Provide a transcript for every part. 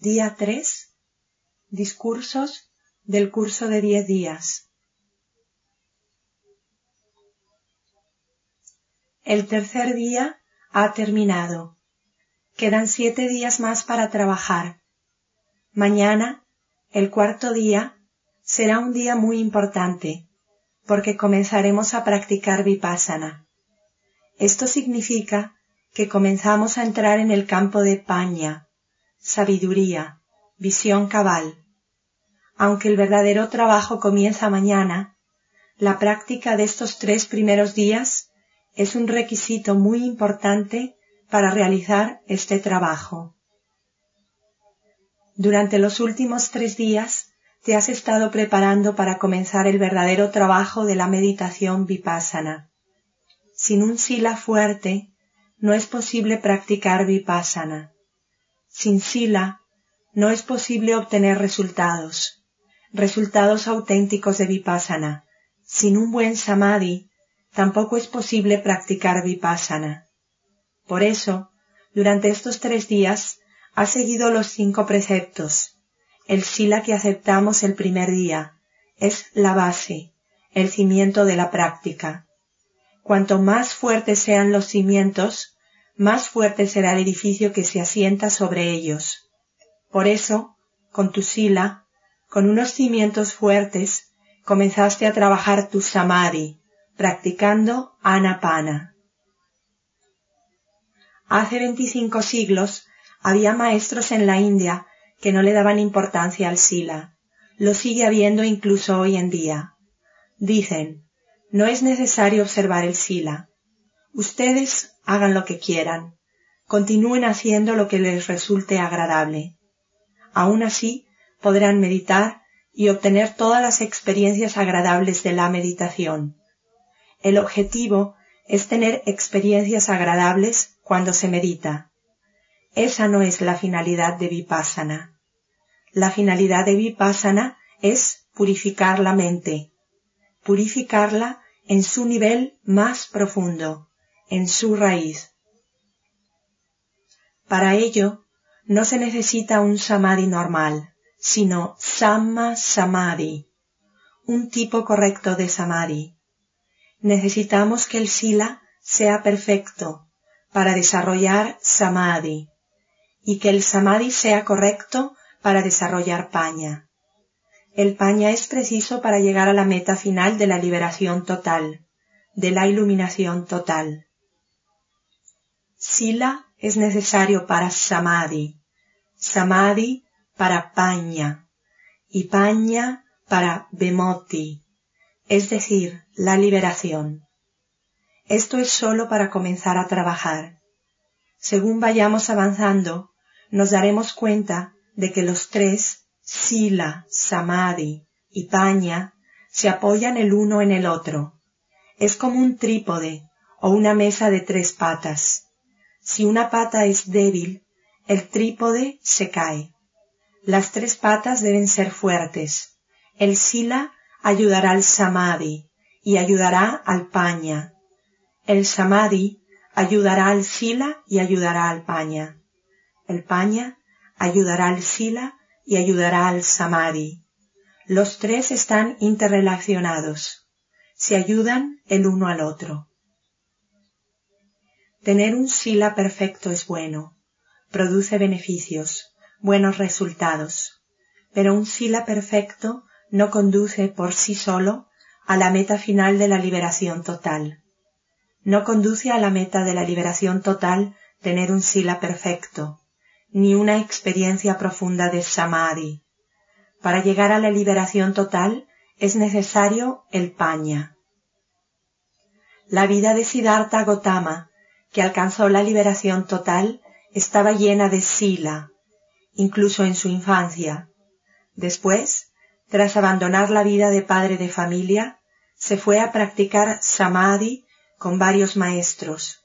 Día 3. Discursos del curso de 10 días. El tercer día ha terminado. Quedan siete días más para trabajar. Mañana, el cuarto día, será un día muy importante, porque comenzaremos a practicar vipassana. Esto significa que comenzamos a entrar en el campo de paña, sabiduría, visión cabal. Aunque el verdadero trabajo comienza mañana, la práctica de estos tres primeros días es un requisito muy importante para realizar este trabajo. Durante los últimos tres días te has estado preparando para comenzar el verdadero trabajo de la meditación vipassana. Sin un sila fuerte, no es posible practicar vipassana. Sin sila, no es posible obtener resultados, resultados auténticos de vipassana. Sin un buen samadhi, tampoco es posible practicar vipassana. Por eso, durante estos tres días, ha seguido los cinco preceptos. El sila que aceptamos el primer día es la base, el cimiento de la práctica. Cuanto más fuertes sean los cimientos, más fuerte será el edificio que se asienta sobre ellos. Por eso, con tu sila, con unos cimientos fuertes, comenzaste a trabajar tu samadhi, practicando anapana. Hace veinticinco siglos había maestros en la India que no le daban importancia al sila. Lo sigue habiendo incluso hoy en día. Dicen, no es necesario observar el sila. Ustedes hagan lo que quieran. Continúen haciendo lo que les resulte agradable. Aún así, podrán meditar y obtener todas las experiencias agradables de la meditación. El objetivo es tener experiencias agradables cuando se medita. Esa no es la finalidad de Vipassana. La finalidad de Vipassana es purificar la mente, purificarla en su nivel más profundo, en su raíz. Para ello, no se necesita un samadhi normal, sino samma samadhi, un tipo correcto de samadhi necesitamos que el sila sea perfecto para desarrollar samadhi y que el samadhi sea correcto para desarrollar paña. El paña es preciso para llegar a la meta final de la liberación total, de la iluminación total. Sila es necesario para samadhi, samadhi para paña y paña para bemoti, es decir, la liberación. Esto es sólo para comenzar a trabajar. Según vayamos avanzando, nos daremos cuenta de que los tres, Sila, Samadhi y Paña, se apoyan el uno en el otro. Es como un trípode o una mesa de tres patas. Si una pata es débil, el trípode se cae. Las tres patas deben ser fuertes. El Sila ayudará al Samadhi, y ayudará al paña. El samadhi ayudará al sila y ayudará al paña. El paña ayudará al sila y ayudará al samadhi. Los tres están interrelacionados. Se ayudan el uno al otro. Tener un sila perfecto es bueno. Produce beneficios, buenos resultados. Pero un sila perfecto no conduce por sí solo a la meta final de la liberación total. No conduce a la meta de la liberación total tener un sila perfecto, ni una experiencia profunda de samadhi. Para llegar a la liberación total es necesario el paña. La vida de Siddhartha Gautama, que alcanzó la liberación total, estaba llena de sila, incluso en su infancia. Después, tras abandonar la vida de padre de familia, se fue a practicar samadhi con varios maestros.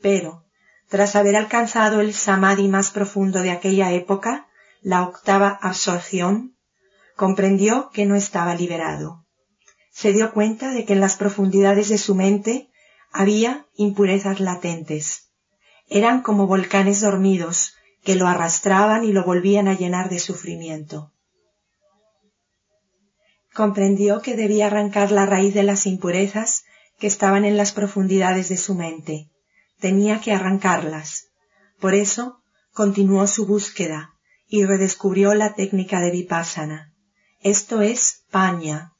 Pero, tras haber alcanzado el samadhi más profundo de aquella época, la octava absorción, comprendió que no estaba liberado. Se dio cuenta de que en las profundidades de su mente había impurezas latentes. Eran como volcanes dormidos que lo arrastraban y lo volvían a llenar de sufrimiento. Comprendió que debía arrancar la raíz de las impurezas que estaban en las profundidades de su mente. Tenía que arrancarlas. Por eso continuó su búsqueda y redescubrió la técnica de vipassana. Esto es paña.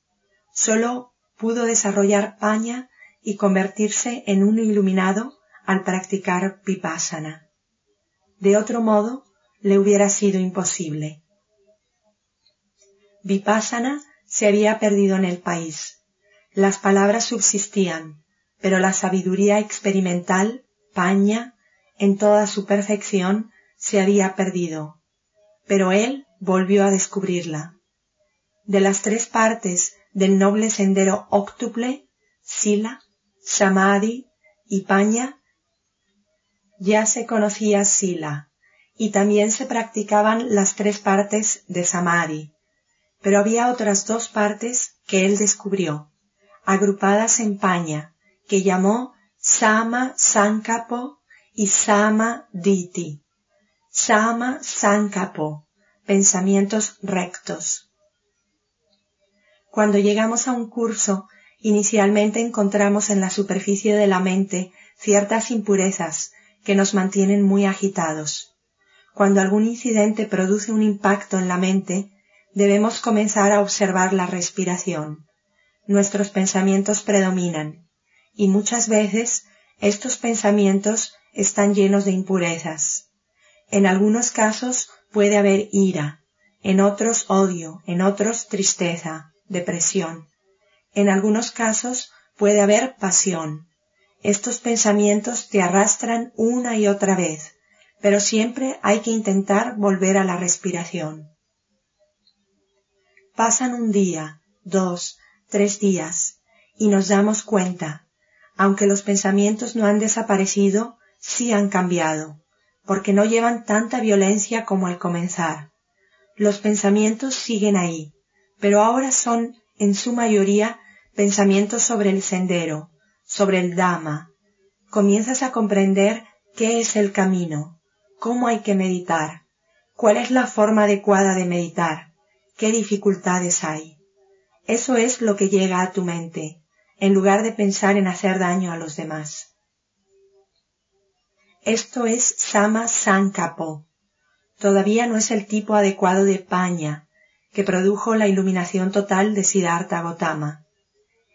Solo pudo desarrollar paña y convertirse en un iluminado al practicar vipassana. De otro modo, le hubiera sido imposible. Vipassana se había perdido en el país. Las palabras subsistían, pero la sabiduría experimental, paña, en toda su perfección, se había perdido. Pero él volvió a descubrirla. De las tres partes del noble sendero óctuple, Sila, Samadhi y Paña, ya se conocía Sila, y también se practicaban las tres partes de Samadhi, pero había otras dos partes que él descubrió, agrupadas en Paña, que llamó Sama Sankapo y Sama Diti. Sama Sankapo, pensamientos rectos. Cuando llegamos a un curso, inicialmente encontramos en la superficie de la mente ciertas impurezas que nos mantienen muy agitados. Cuando algún incidente produce un impacto en la mente, debemos comenzar a observar la respiración. Nuestros pensamientos predominan, y muchas veces estos pensamientos están llenos de impurezas. En algunos casos puede haber ira, en otros odio, en otros tristeza, depresión. En algunos casos puede haber pasión, estos pensamientos te arrastran una y otra vez, pero siempre hay que intentar volver a la respiración. Pasan un día, dos, tres días, y nos damos cuenta, aunque los pensamientos no han desaparecido, sí han cambiado, porque no llevan tanta violencia como al comenzar. Los pensamientos siguen ahí, pero ahora son, en su mayoría, pensamientos sobre el sendero, sobre el Dhamma, comienzas a comprender qué es el camino, cómo hay que meditar, cuál es la forma adecuada de meditar, qué dificultades hay. Eso es lo que llega a tu mente, en lugar de pensar en hacer daño a los demás. Esto es Sama Sankapo. Todavía no es el tipo adecuado de paña que produjo la iluminación total de Siddhartha Gautama.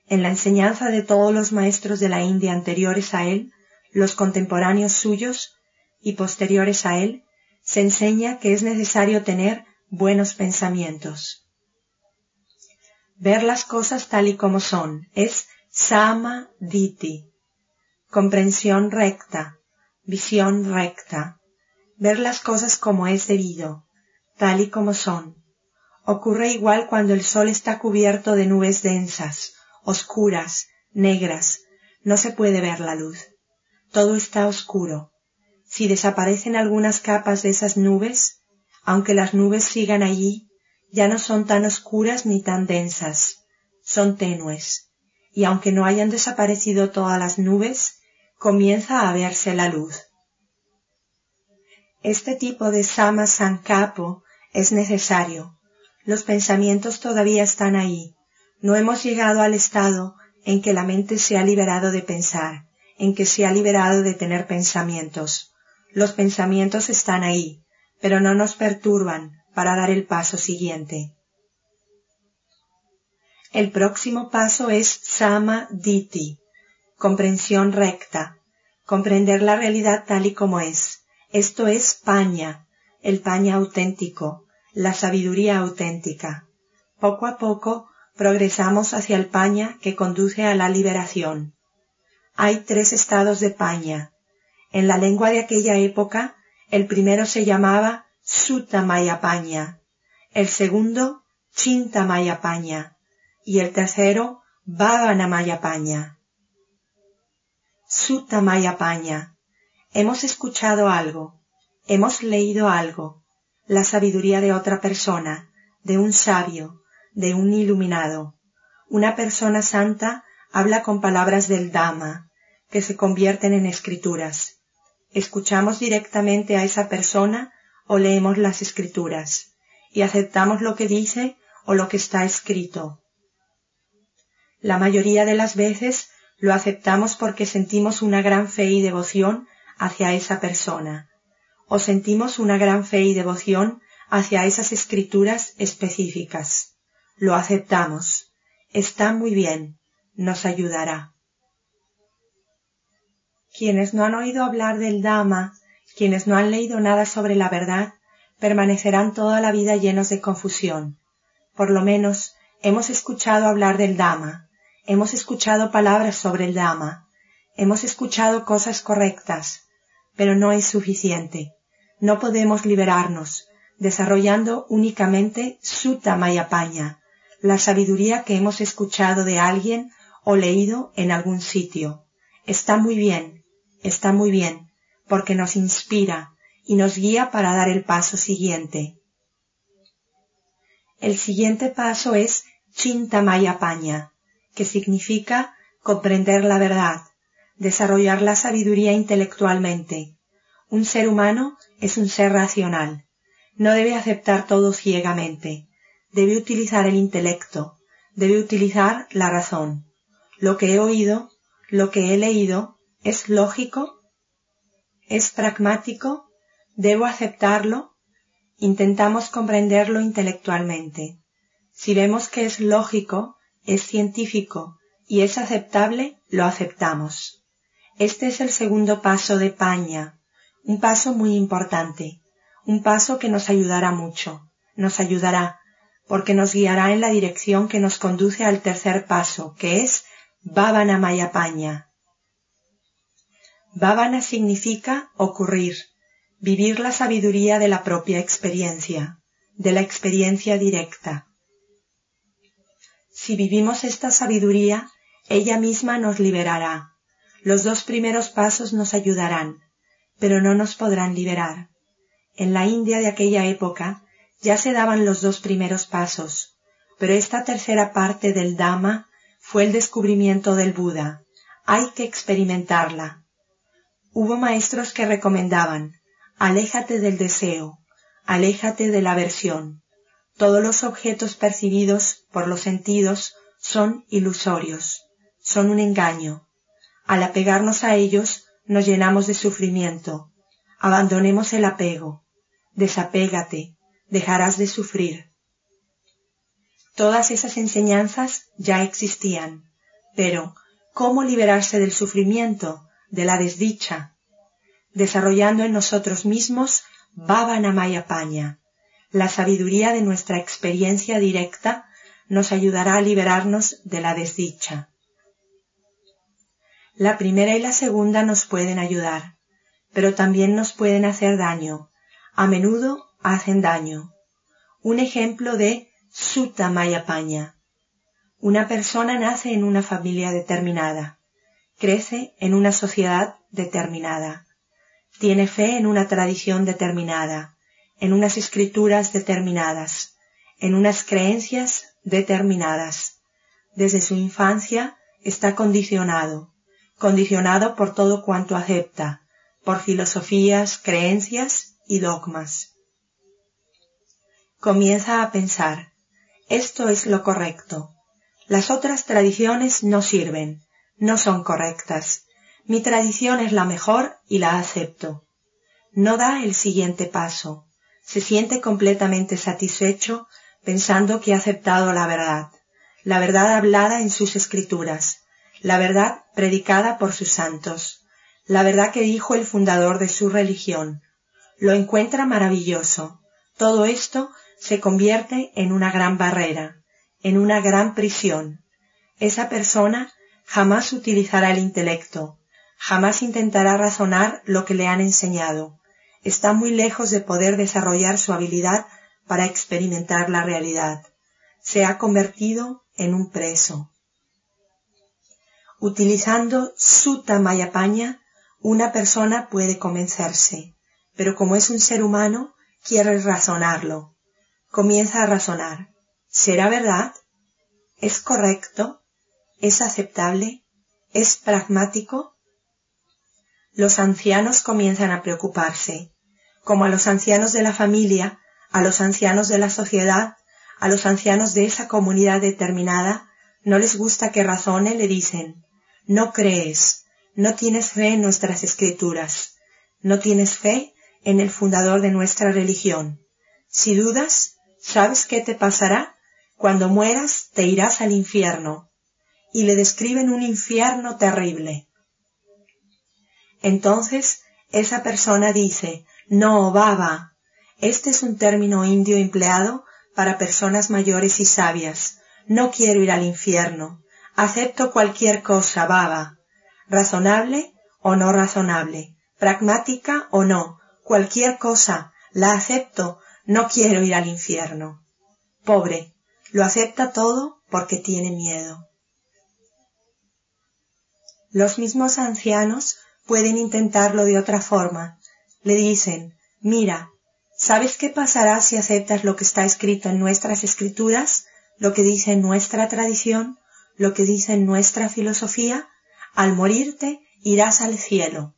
En la enseñanza de todos los maestros de la India anteriores a él, los contemporáneos suyos y posteriores a él, se enseña que es necesario tener buenos pensamientos. Ver las cosas tal y como son es sama diti, comprensión recta, visión recta, ver las cosas como es debido, tal y como son. Ocurre igual cuando el sol está cubierto de nubes densas, oscuras, negras, no se puede ver la luz. Todo está oscuro. Si desaparecen algunas capas de esas nubes, aunque las nubes sigan allí, ya no son tan oscuras ni tan densas, son tenues, y aunque no hayan desaparecido todas las nubes, comienza a verse la luz. Este tipo de sama sankapo es necesario. Los pensamientos todavía están ahí, no hemos llegado al estado en que la mente se ha liberado de pensar, en que se ha liberado de tener pensamientos. Los pensamientos están ahí, pero no nos perturban para dar el paso siguiente. El próximo paso es Sama Diti, comprensión recta, comprender la realidad tal y como es. Esto es paña, el paña auténtico, la sabiduría auténtica. Poco a poco progresamos hacia el paña que conduce a la liberación. Hay tres estados de paña. En la lengua de aquella época, el primero se llamaba Sutta Paña, el segundo Chinta Paña y el tercero Bhavana Paña. Sutta Paña. Hemos escuchado algo, hemos leído algo, la sabiduría de otra persona, de un sabio, de un iluminado. Una persona santa habla con palabras del Dhamma, que se convierten en escrituras. Escuchamos directamente a esa persona o leemos las escrituras, y aceptamos lo que dice o lo que está escrito. La mayoría de las veces lo aceptamos porque sentimos una gran fe y devoción hacia esa persona, o sentimos una gran fe y devoción hacia esas escrituras específicas. Lo aceptamos. Está muy bien. Nos ayudará. Quienes no han oído hablar del Dhamma, quienes no han leído nada sobre la verdad, permanecerán toda la vida llenos de confusión. Por lo menos hemos escuchado hablar del Dhamma, hemos escuchado palabras sobre el Dhamma, hemos escuchado cosas correctas, pero no es suficiente. No podemos liberarnos, desarrollando únicamente Sutta Mayapanya, la sabiduría que hemos escuchado de alguien o leído en algún sitio. Está muy bien, está muy bien, porque nos inspira y nos guía para dar el paso siguiente. El siguiente paso es Chintamayapanya, que significa comprender la verdad, desarrollar la sabiduría intelectualmente. Un ser humano es un ser racional. No debe aceptar todo ciegamente. Debe utilizar el intelecto. Debe utilizar la razón. Lo que he oído, lo que he leído, ¿Es lógico? ¿Es pragmático? ¿Debo aceptarlo? Intentamos comprenderlo intelectualmente. Si vemos que es lógico, es científico y es aceptable, lo aceptamos. Este es el segundo paso de Paña, un paso muy importante, un paso que nos ayudará mucho, nos ayudará, porque nos guiará en la dirección que nos conduce al tercer paso, que es Bhavana Paña, Bhavana significa ocurrir, vivir la sabiduría de la propia experiencia, de la experiencia directa. Si vivimos esta sabiduría, ella misma nos liberará. Los dos primeros pasos nos ayudarán, pero no nos podrán liberar. En la India de aquella época ya se daban los dos primeros pasos, pero esta tercera parte del Dhamma fue el descubrimiento del Buda. Hay que experimentarla. Hubo maestros que recomendaban, aléjate del deseo, aléjate de la aversión. Todos los objetos percibidos por los sentidos son ilusorios, son un engaño. Al apegarnos a ellos nos llenamos de sufrimiento. Abandonemos el apego. Desapégate, dejarás de sufrir. Todas esas enseñanzas ya existían, pero ¿cómo liberarse del sufrimiento de la desdicha, desarrollando en nosotros mismos Bhavanamaya Paña. La sabiduría de nuestra experiencia directa nos ayudará a liberarnos de la desdicha. La primera y la segunda nos pueden ayudar, pero también nos pueden hacer daño. A menudo hacen daño. Un ejemplo de Sutta Paña. Una persona nace en una familia determinada crece en una sociedad determinada, tiene fe en una tradición determinada, en unas escrituras determinadas, en unas creencias determinadas. Desde su infancia está condicionado, condicionado por todo cuanto acepta, por filosofías, creencias y dogmas. Comienza a pensar, esto es lo correcto. Las otras tradiciones no sirven, no son correctas. Mi tradición es la mejor y la acepto. No da el siguiente paso. Se siente completamente satisfecho pensando que ha aceptado la verdad, la verdad hablada en sus escrituras, la verdad predicada por sus santos, la verdad que dijo el fundador de su religión. Lo encuentra maravilloso. Todo esto se convierte en una gran barrera, en una gran prisión. Esa persona jamás utilizará el intelecto, jamás intentará razonar lo que le han enseñado. Está muy lejos de poder desarrollar su habilidad para experimentar la realidad. Se ha convertido en un preso. Utilizando su Mayapanya, una persona puede convencerse, pero como es un ser humano, quiere razonarlo. Comienza a razonar. ¿Será verdad? ¿Es correcto? ¿Es aceptable? ¿Es pragmático? Los ancianos comienzan a preocuparse. como a los ancianos de la familia, a los ancianos de la sociedad, a los ancianos de esa comunidad determinada, no les gusta que razone, le dicen, no crees, no tienes fe en nuestras escrituras, no tienes fe en el fundador de nuestra religión. Si dudas, ¿sabes qué te pasará? Cuando mueras te irás al infierno. Y le describen un infierno terrible. Entonces esa persona dice, no, baba. Este es un término indio empleado para personas mayores y sabias. No quiero ir al infierno. Acepto cualquier cosa, baba. Razonable o no razonable. Pragmática o no. Cualquier cosa. La acepto. No quiero ir al infierno. Pobre. Lo acepta todo porque tiene miedo. Los mismos ancianos pueden intentarlo de otra forma. Le dicen, mira, ¿sabes qué pasará si aceptas lo que está escrito en nuestras escrituras, lo que dice nuestra tradición, lo que dice nuestra filosofía? Al morirte irás al cielo.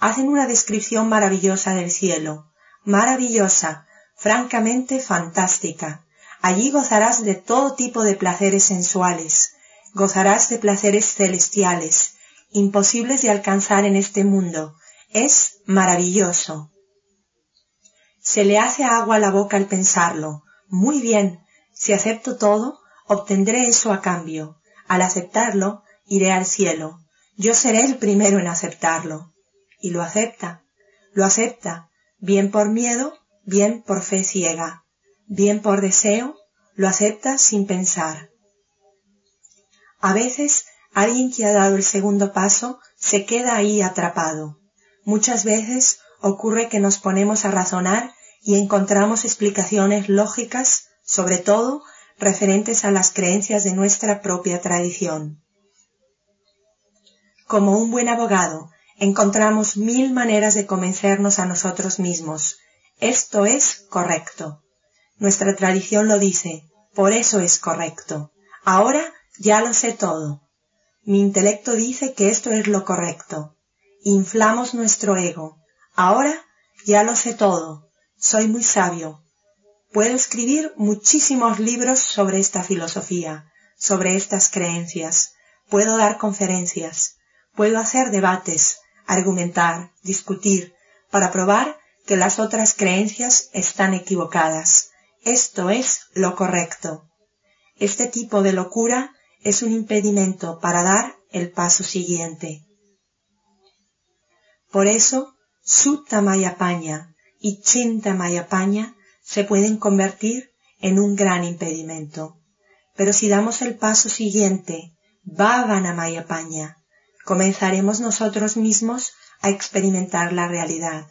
Hacen una descripción maravillosa del cielo, maravillosa, francamente fantástica. Allí gozarás de todo tipo de placeres sensuales, gozarás de placeres celestiales, imposibles de alcanzar en este mundo. Es maravilloso. Se le hace agua a la boca al pensarlo. Muy bien, si acepto todo, obtendré eso a cambio. Al aceptarlo, iré al cielo. Yo seré el primero en aceptarlo. Y lo acepta. Lo acepta, bien por miedo, bien por fe ciega, bien por deseo, lo acepta sin pensar. A veces Alguien que ha dado el segundo paso se queda ahí atrapado. Muchas veces ocurre que nos ponemos a razonar y encontramos explicaciones lógicas, sobre todo referentes a las creencias de nuestra propia tradición. Como un buen abogado, encontramos mil maneras de convencernos a nosotros mismos. Esto es correcto. Nuestra tradición lo dice, por eso es correcto. Ahora ya lo sé todo. Mi intelecto dice que esto es lo correcto. Inflamos nuestro ego. Ahora ya lo sé todo. Soy muy sabio. Puedo escribir muchísimos libros sobre esta filosofía, sobre estas creencias. Puedo dar conferencias. Puedo hacer debates, argumentar, discutir, para probar que las otras creencias están equivocadas. Esto es lo correcto. Este tipo de locura es un impedimento para dar el paso siguiente. Por eso, Sutta Mayapaña y Chinta Mayapaña se pueden convertir en un gran impedimento. Pero si damos el paso siguiente, Bhavana Mayapaña, comenzaremos nosotros mismos a experimentar la realidad.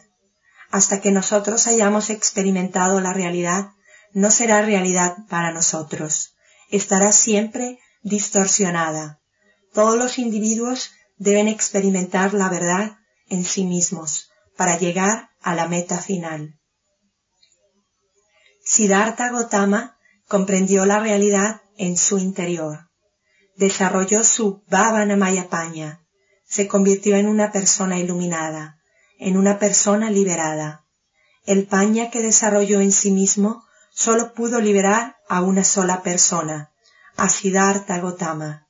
Hasta que nosotros hayamos experimentado la realidad, no será realidad para nosotros. Estará siempre distorsionada. Todos los individuos deben experimentar la verdad en sí mismos para llegar a la meta final. Siddhartha Gautama comprendió la realidad en su interior. Desarrolló su Bhavana Mayapaña. Se convirtió en una persona iluminada, en una persona liberada. El paña que desarrolló en sí mismo solo pudo liberar a una sola persona, a Siddhartha Gautama,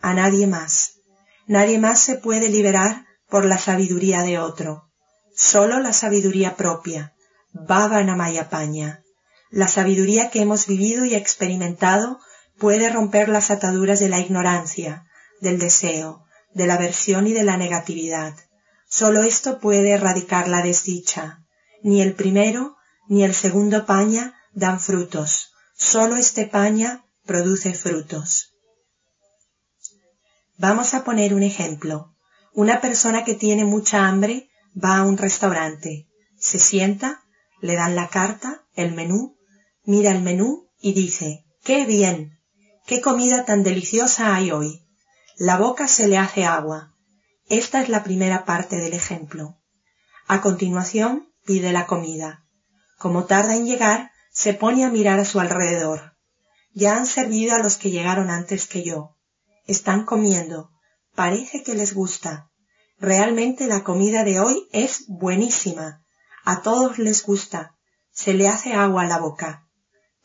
a nadie más. Nadie más se puede liberar por la sabiduría de otro. Solo la sabiduría propia, Bhavanamayapanya. La sabiduría que hemos vivido y experimentado puede romper las ataduras de la ignorancia, del deseo, de la aversión y de la negatividad. Solo esto puede erradicar la desdicha. Ni el primero ni el segundo paña dan frutos. Solo este paña produce frutos. Vamos a poner un ejemplo. Una persona que tiene mucha hambre va a un restaurante, se sienta, le dan la carta, el menú, mira el menú y dice, ¡qué bien! ¡Qué comida tan deliciosa hay hoy! La boca se le hace agua. Esta es la primera parte del ejemplo. A continuación pide la comida. Como tarda en llegar, se pone a mirar a su alrededor. Ya han servido a los que llegaron antes que yo. Están comiendo. Parece que les gusta. Realmente la comida de hoy es buenísima. A todos les gusta. Se le hace agua a la boca.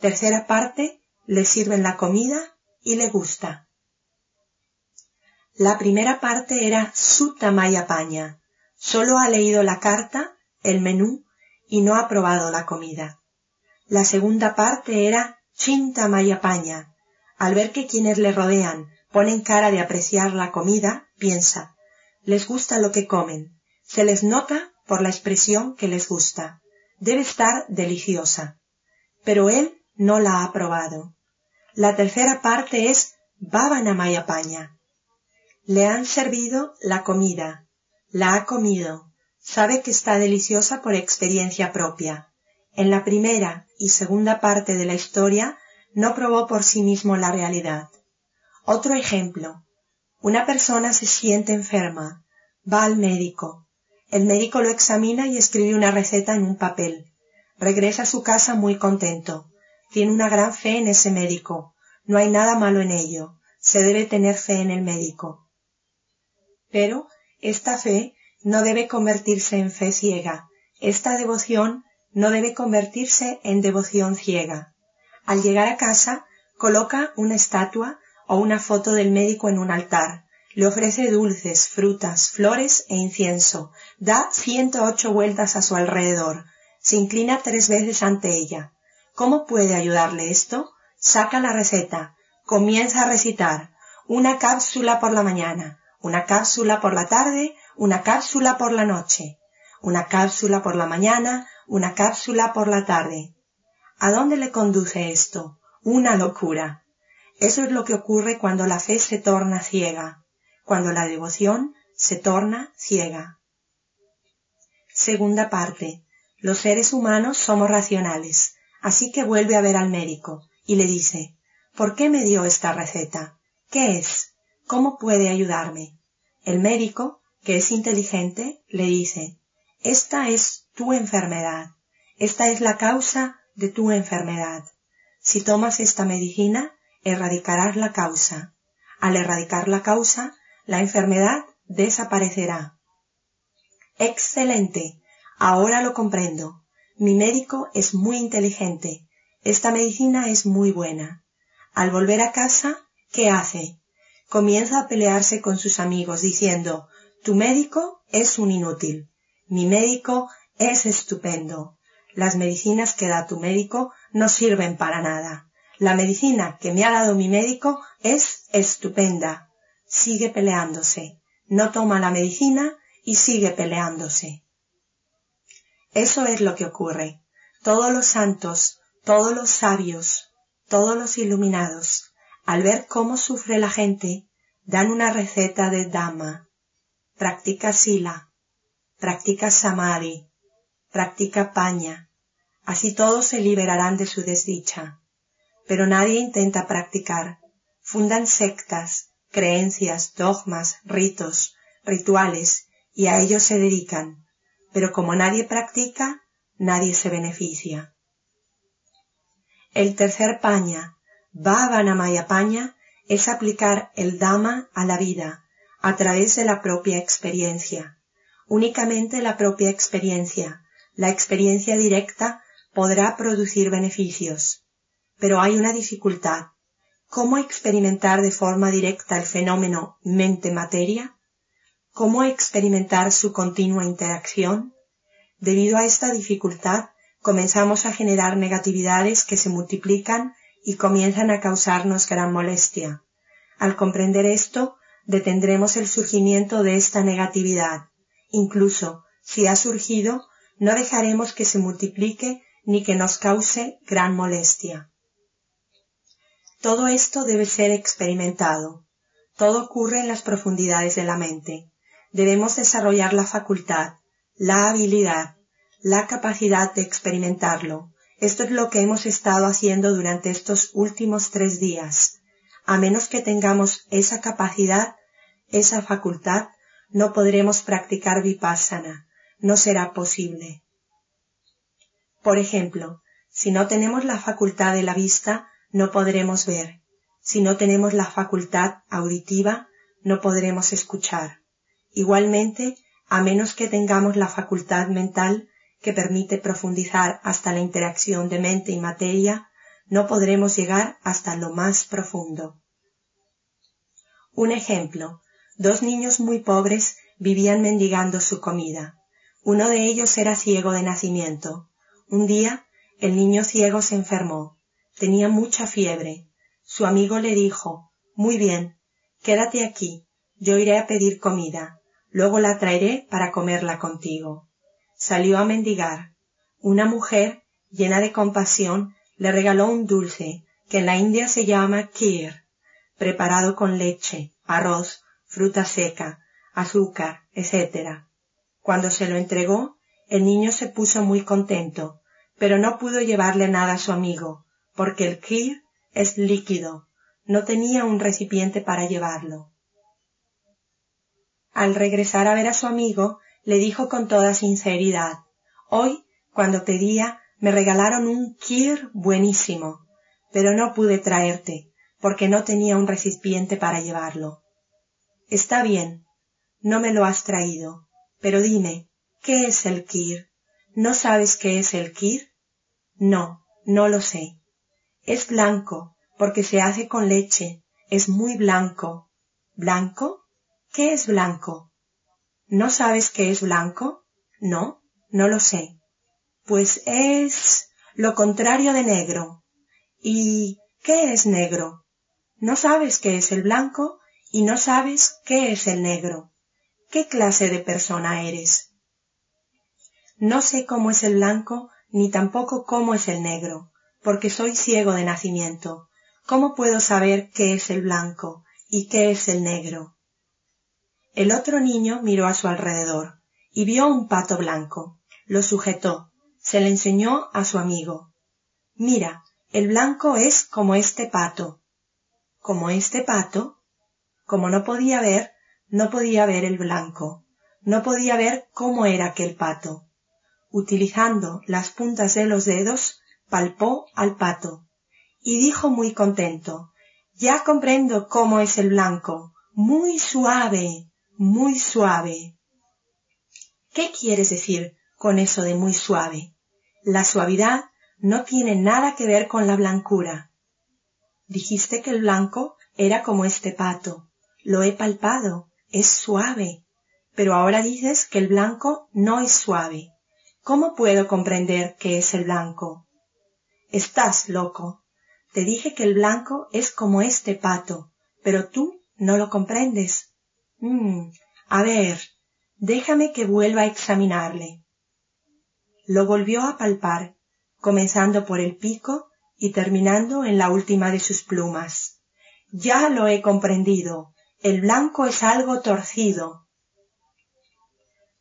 Tercera parte, le sirven la comida y le gusta. La primera parte era su tamaya paña. Solo ha leído la carta, el menú, y no ha probado la comida. La segunda parte era chinta paña. Al ver que quienes le rodean ponen cara de apreciar la comida, piensa, les gusta lo que comen, se les nota por la expresión que les gusta. Debe estar deliciosa. Pero él no la ha probado. La tercera parte es Babana Mayapaña. Le han servido la comida, la ha comido, sabe que está deliciosa por experiencia propia. En la primera y segunda parte de la historia no probó por sí mismo la realidad. Otro ejemplo. Una persona se siente enferma, va al médico. El médico lo examina y escribe una receta en un papel. Regresa a su casa muy contento. Tiene una gran fe en ese médico. No hay nada malo en ello. Se debe tener fe en el médico. Pero esta fe no debe convertirse en fe ciega. Esta devoción no debe convertirse en devoción ciega. Al llegar a casa, coloca una estatua o una foto del médico en un altar. Le ofrece dulces, frutas, flores e incienso. Da ciento ocho vueltas a su alrededor. Se inclina tres veces ante ella. ¿Cómo puede ayudarle esto? Saca la receta, comienza a recitar una cápsula por la mañana, una cápsula por la tarde, una cápsula por la noche, una cápsula por la mañana, una cápsula por la tarde. ¿A dónde le conduce esto? Una locura. Eso es lo que ocurre cuando la fe se torna ciega, cuando la devoción se torna ciega. Segunda parte. Los seres humanos somos racionales. Así que vuelve a ver al médico y le dice, ¿por qué me dio esta receta? ¿Qué es? ¿Cómo puede ayudarme? El médico, que es inteligente, le dice, esta es tu enfermedad, esta es la causa de tu enfermedad. Si tomas esta medicina, erradicarás la causa. Al erradicar la causa, la enfermedad desaparecerá. Excelente. Ahora lo comprendo. Mi médico es muy inteligente. Esta medicina es muy buena. Al volver a casa, ¿qué hace? Comienza a pelearse con sus amigos diciendo, tu médico es un inútil. Mi médico es estupendo. Las medicinas que da tu médico no sirven para nada. La medicina que me ha dado mi médico es estupenda. Sigue peleándose. No toma la medicina y sigue peleándose. Eso es lo que ocurre. Todos los santos, todos los sabios, todos los iluminados, al ver cómo sufre la gente, dan una receta de Dhamma. Practica sila, practica samadhi, practica paña. Así todos se liberarán de su desdicha. Pero nadie intenta practicar. Fundan sectas, creencias, dogmas, ritos, rituales, y a ellos se dedican pero como nadie practica, nadie se beneficia. El tercer paña, Bhavanamaya paña, es aplicar el Dhamma a la vida a través de la propia experiencia. Únicamente la propia experiencia, la experiencia directa, podrá producir beneficios. Pero hay una dificultad. ¿Cómo experimentar de forma directa el fenómeno mente-materia? ¿Cómo experimentar su continua interacción? Debido a esta dificultad, comenzamos a generar negatividades que se multiplican y comienzan a causarnos gran molestia. Al comprender esto, detendremos el surgimiento de esta negatividad. Incluso, si ha surgido, no dejaremos que se multiplique ni que nos cause gran molestia. Todo esto debe ser experimentado. Todo ocurre en las profundidades de la mente debemos desarrollar la facultad, la habilidad, la capacidad de experimentarlo. Esto es lo que hemos estado haciendo durante estos últimos tres días. A menos que tengamos esa capacidad, esa facultad, no podremos practicar vipassana. No será posible. Por ejemplo, si no tenemos la facultad de la vista, no podremos ver. Si no tenemos la facultad auditiva, no podremos escuchar. Igualmente, a menos que tengamos la facultad mental, que permite profundizar hasta la interacción de mente y materia, no podremos llegar hasta lo más profundo. Un ejemplo. Dos niños muy pobres vivían mendigando su comida. Uno de ellos era ciego de nacimiento. Un día, el niño ciego se enfermó. Tenía mucha fiebre. Su amigo le dijo, Muy bien, quédate aquí, yo iré a pedir comida, luego la traeré para comerla contigo. Salió a mendigar. Una mujer, llena de compasión, le regaló un dulce, que en la India se llama kir, preparado con leche, arroz, fruta seca, azúcar, etc. Cuando se lo entregó, el niño se puso muy contento, pero no pudo llevarle nada a su amigo, porque el kir es líquido, no tenía un recipiente para llevarlo. Al regresar a ver a su amigo, le dijo con toda sinceridad, Hoy, cuando te me regalaron un kir buenísimo, pero no pude traerte, porque no tenía un recipiente para llevarlo. Está bien, no me lo has traído, pero dime, ¿qué es el kir? ¿No sabes qué es el kir? No, no lo sé. Es blanco, porque se hace con leche, es muy blanco. ¿Blanco? ¿Qué es blanco? ¿No sabes qué es blanco? No, no lo sé. Pues es lo contrario de negro. ¿Y qué es negro? No sabes qué es el blanco y no sabes qué es el negro. ¿Qué clase de persona eres? No sé cómo es el blanco ni tampoco cómo es el negro, porque soy ciego de nacimiento. ¿Cómo puedo saber qué es el blanco y qué es el negro? El otro niño miró a su alrededor y vio un pato blanco. Lo sujetó, se le enseñó a su amigo. Mira, el blanco es como este pato. ¿Como este pato? Como no podía ver, no podía ver el blanco, no podía ver cómo era aquel pato. Utilizando las puntas de los dedos, palpó al pato y dijo muy contento, ya comprendo cómo es el blanco, muy suave, muy suave. ¿Qué quieres decir con eso de muy suave? La suavidad no tiene nada que ver con la blancura. Dijiste que el blanco era como este pato. Lo he palpado, es suave. Pero ahora dices que el blanco no es suave. ¿Cómo puedo comprender qué es el blanco? Estás loco. Te dije que el blanco es como este pato, pero tú no lo comprendes. Mm, a ver, déjame que vuelva a examinarle. Lo volvió a palpar, comenzando por el pico y terminando en la última de sus plumas. Ya lo he comprendido. El blanco es algo torcido,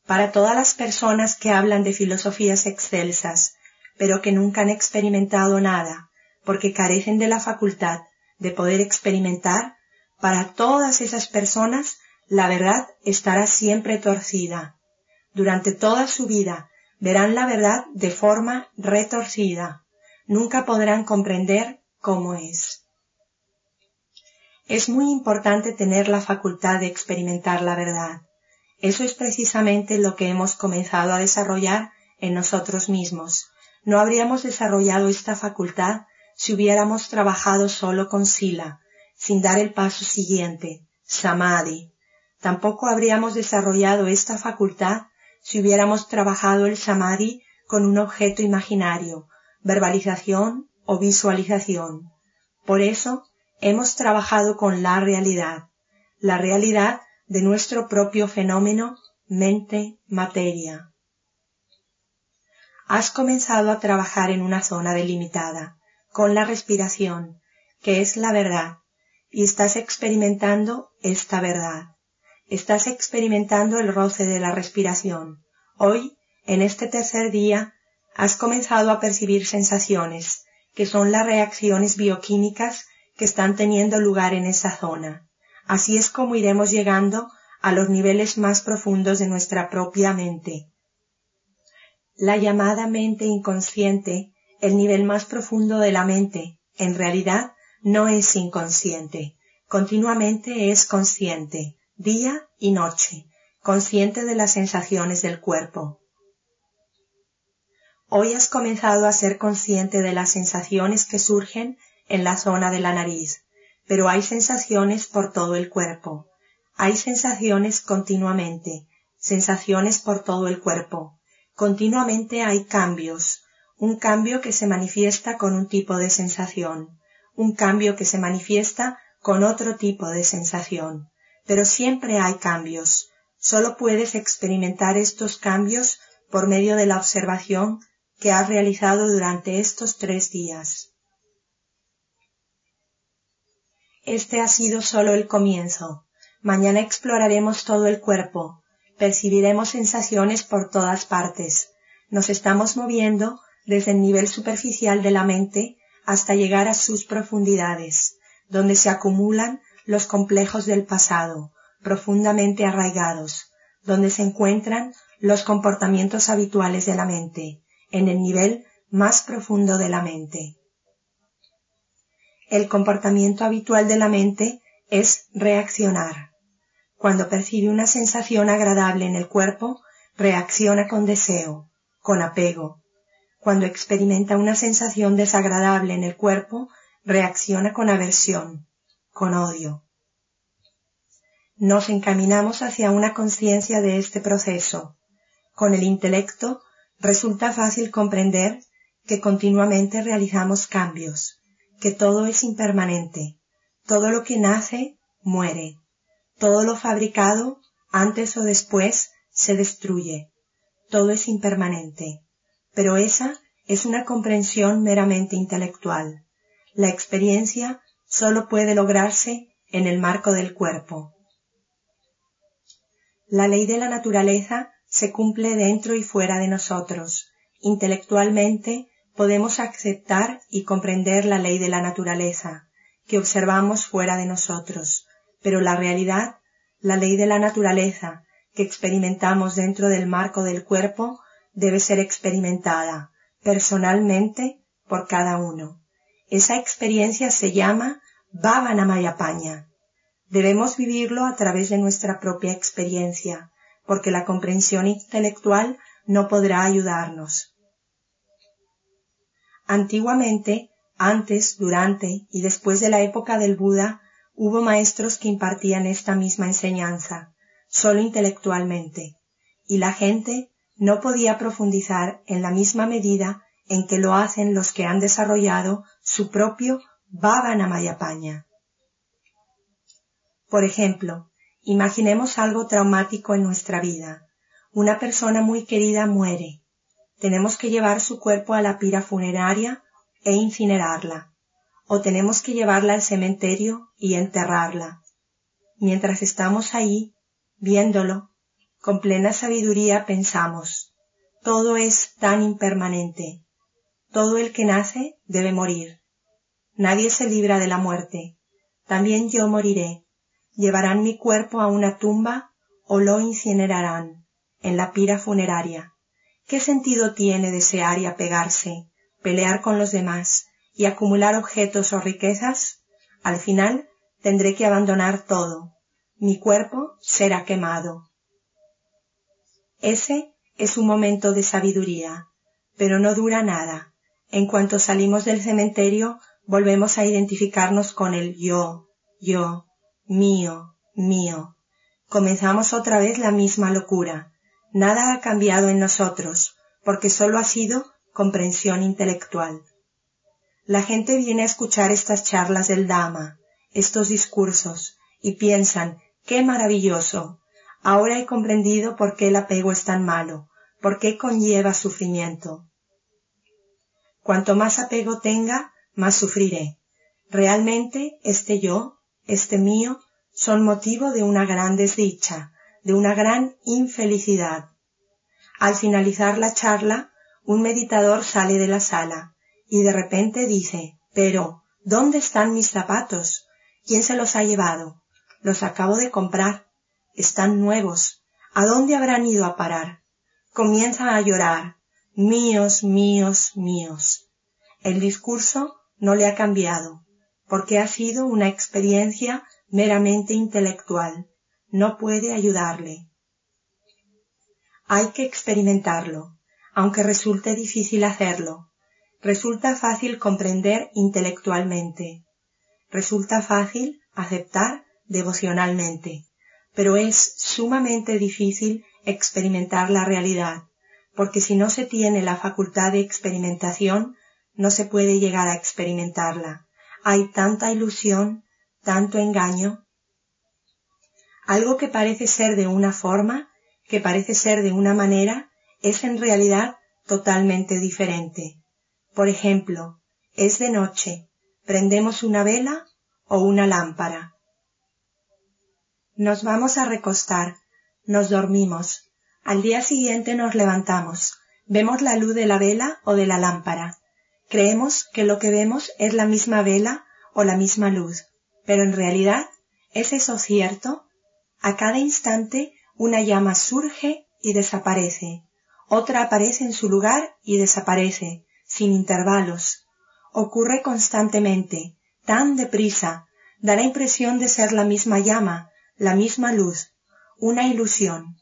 para todas las personas que hablan de filosofías excelsas, pero que nunca han experimentado nada, porque carecen de la facultad de poder experimentar, para todas esas personas la verdad estará siempre torcida. Durante toda su vida verán la verdad de forma retorcida. Nunca podrán comprender cómo es. Es muy importante tener la facultad de experimentar la verdad. Eso es precisamente lo que hemos comenzado a desarrollar en nosotros mismos. No habríamos desarrollado esta facultad si hubiéramos trabajado solo con sila, sin dar el paso siguiente, samadhi. Tampoco habríamos desarrollado esta facultad si hubiéramos trabajado el samadhi con un objeto imaginario, verbalización o visualización. Por eso hemos trabajado con la realidad. La realidad de nuestro propio fenómeno mente-materia. Has comenzado a trabajar en una zona delimitada, con la respiración, que es la verdad, y estás experimentando esta verdad. Estás experimentando el roce de la respiración. Hoy, en este tercer día, has comenzado a percibir sensaciones, que son las reacciones bioquímicas que están teniendo lugar en esa zona. Así es como iremos llegando a los niveles más profundos de nuestra propia mente. La llamada mente inconsciente, el nivel más profundo de la mente, en realidad no es inconsciente, continuamente es consciente, día y noche, consciente de las sensaciones del cuerpo. Hoy has comenzado a ser consciente de las sensaciones que surgen en la zona de la nariz, pero hay sensaciones por todo el cuerpo. Hay sensaciones continuamente, sensaciones por todo el cuerpo. Continuamente hay cambios, un cambio que se manifiesta con un tipo de sensación, un cambio que se manifiesta con otro tipo de sensación. Pero siempre hay cambios. Solo puedes experimentar estos cambios por medio de la observación que has realizado durante estos tres días. Este ha sido solo el comienzo. Mañana exploraremos todo el cuerpo, percibiremos sensaciones por todas partes. Nos estamos moviendo desde el nivel superficial de la mente hasta llegar a sus profundidades, donde se acumulan los complejos del pasado, profundamente arraigados, donde se encuentran los comportamientos habituales de la mente, en el nivel más profundo de la mente. El comportamiento habitual de la mente es reaccionar. Cuando percibe una sensación agradable en el cuerpo, reacciona con deseo, con apego. Cuando experimenta una sensación desagradable en el cuerpo, reacciona con aversión, con odio. Nos encaminamos hacia una conciencia de este proceso. Con el intelecto resulta fácil comprender que continuamente realizamos cambios, que todo es impermanente, todo lo que nace muere, todo lo fabricado antes o después se destruye, todo es impermanente, pero esa es una comprensión meramente intelectual. La experiencia solo puede lograrse en el marco del cuerpo. La ley de la naturaleza se cumple dentro y fuera de nosotros. Intelectualmente podemos aceptar y comprender la ley de la naturaleza, que observamos fuera de nosotros, pero la realidad, la ley de la naturaleza, que experimentamos dentro del marco del cuerpo, debe ser experimentada personalmente por cada uno. Esa experiencia se llama Bhavanamayapanya. Debemos vivirlo a través de nuestra propia experiencia, porque la comprensión intelectual no podrá ayudarnos. Antiguamente, antes, durante y después de la época del Buda, hubo maestros que impartían esta misma enseñanza, solo intelectualmente, y la gente no podía profundizar en la misma medida en que lo hacen los que han desarrollado su propio Bhavanamayapanya. Por ejemplo, imaginemos algo traumático en nuestra vida. Una persona muy querida muere tenemos que llevar su cuerpo a la pira funeraria e incinerarla, o tenemos que llevarla al cementerio y enterrarla. Mientras estamos ahí, viéndolo, con plena sabiduría pensamos, todo es tan impermanente, todo el que nace debe morir. Nadie se libra de la muerte. También yo moriré. Llevarán mi cuerpo a una tumba o lo incinerarán en la pira funeraria. ¿Qué sentido tiene desear y apegarse, pelear con los demás y acumular objetos o riquezas? Al final tendré que abandonar todo. Mi cuerpo será quemado. Ese es un momento de sabiduría, pero no dura nada. En cuanto salimos del cementerio, volvemos a identificarnos con el yo, yo, mío, mío. Comenzamos otra vez la misma locura Nada ha cambiado en nosotros, porque solo ha sido comprensión intelectual. La gente viene a escuchar estas charlas del Dhamma, estos discursos, y piensan, qué maravilloso. Ahora he comprendido por qué el apego es tan malo, por qué conlleva sufrimiento. Cuanto más apego tenga, más sufriré. Realmente este yo, este mío, son motivo de una gran desdicha, de una gran infelicidad. Al finalizar la charla, un meditador sale de la sala y de repente dice, pero, ¿dónde están mis zapatos? ¿Quién se los ha llevado? Los acabo de comprar. Están nuevos. ¿A dónde habrán ido a parar? Comienza a llorar. Míos, míos, míos. El discurso no le ha cambiado, porque ha sido una experiencia meramente intelectual no puede ayudarle. Hay que experimentarlo. aunque resulte difícil hacerlo. Resulta fácil comprender intelectualmente. Resulta fácil aceptar devocionalmente. Pero es sumamente difícil experimentar la realidad, porque si no se tiene la facultad de experimentación, no se puede llegar a experimentarla. Hay tanta ilusión, tanto engaño. Algo que parece ser de una forma, que parece ser de una manera, es en realidad totalmente diferente. Por ejemplo, es de noche, prendemos una vela o una lámpara. Nos vamos a recostar, nos dormimos, al día siguiente nos levantamos, vemos la luz de la vela o de la lámpara. Creemos que lo que vemos es la misma vela o la misma luz, pero en realidad, ¿es eso cierto? A cada instante una llama surge y desaparece, otra aparece en su lugar y desaparece, sin intervalos. Ocurre constantemente, tan deprisa, da la impresión de ser la misma llama, la misma luz, una ilusión.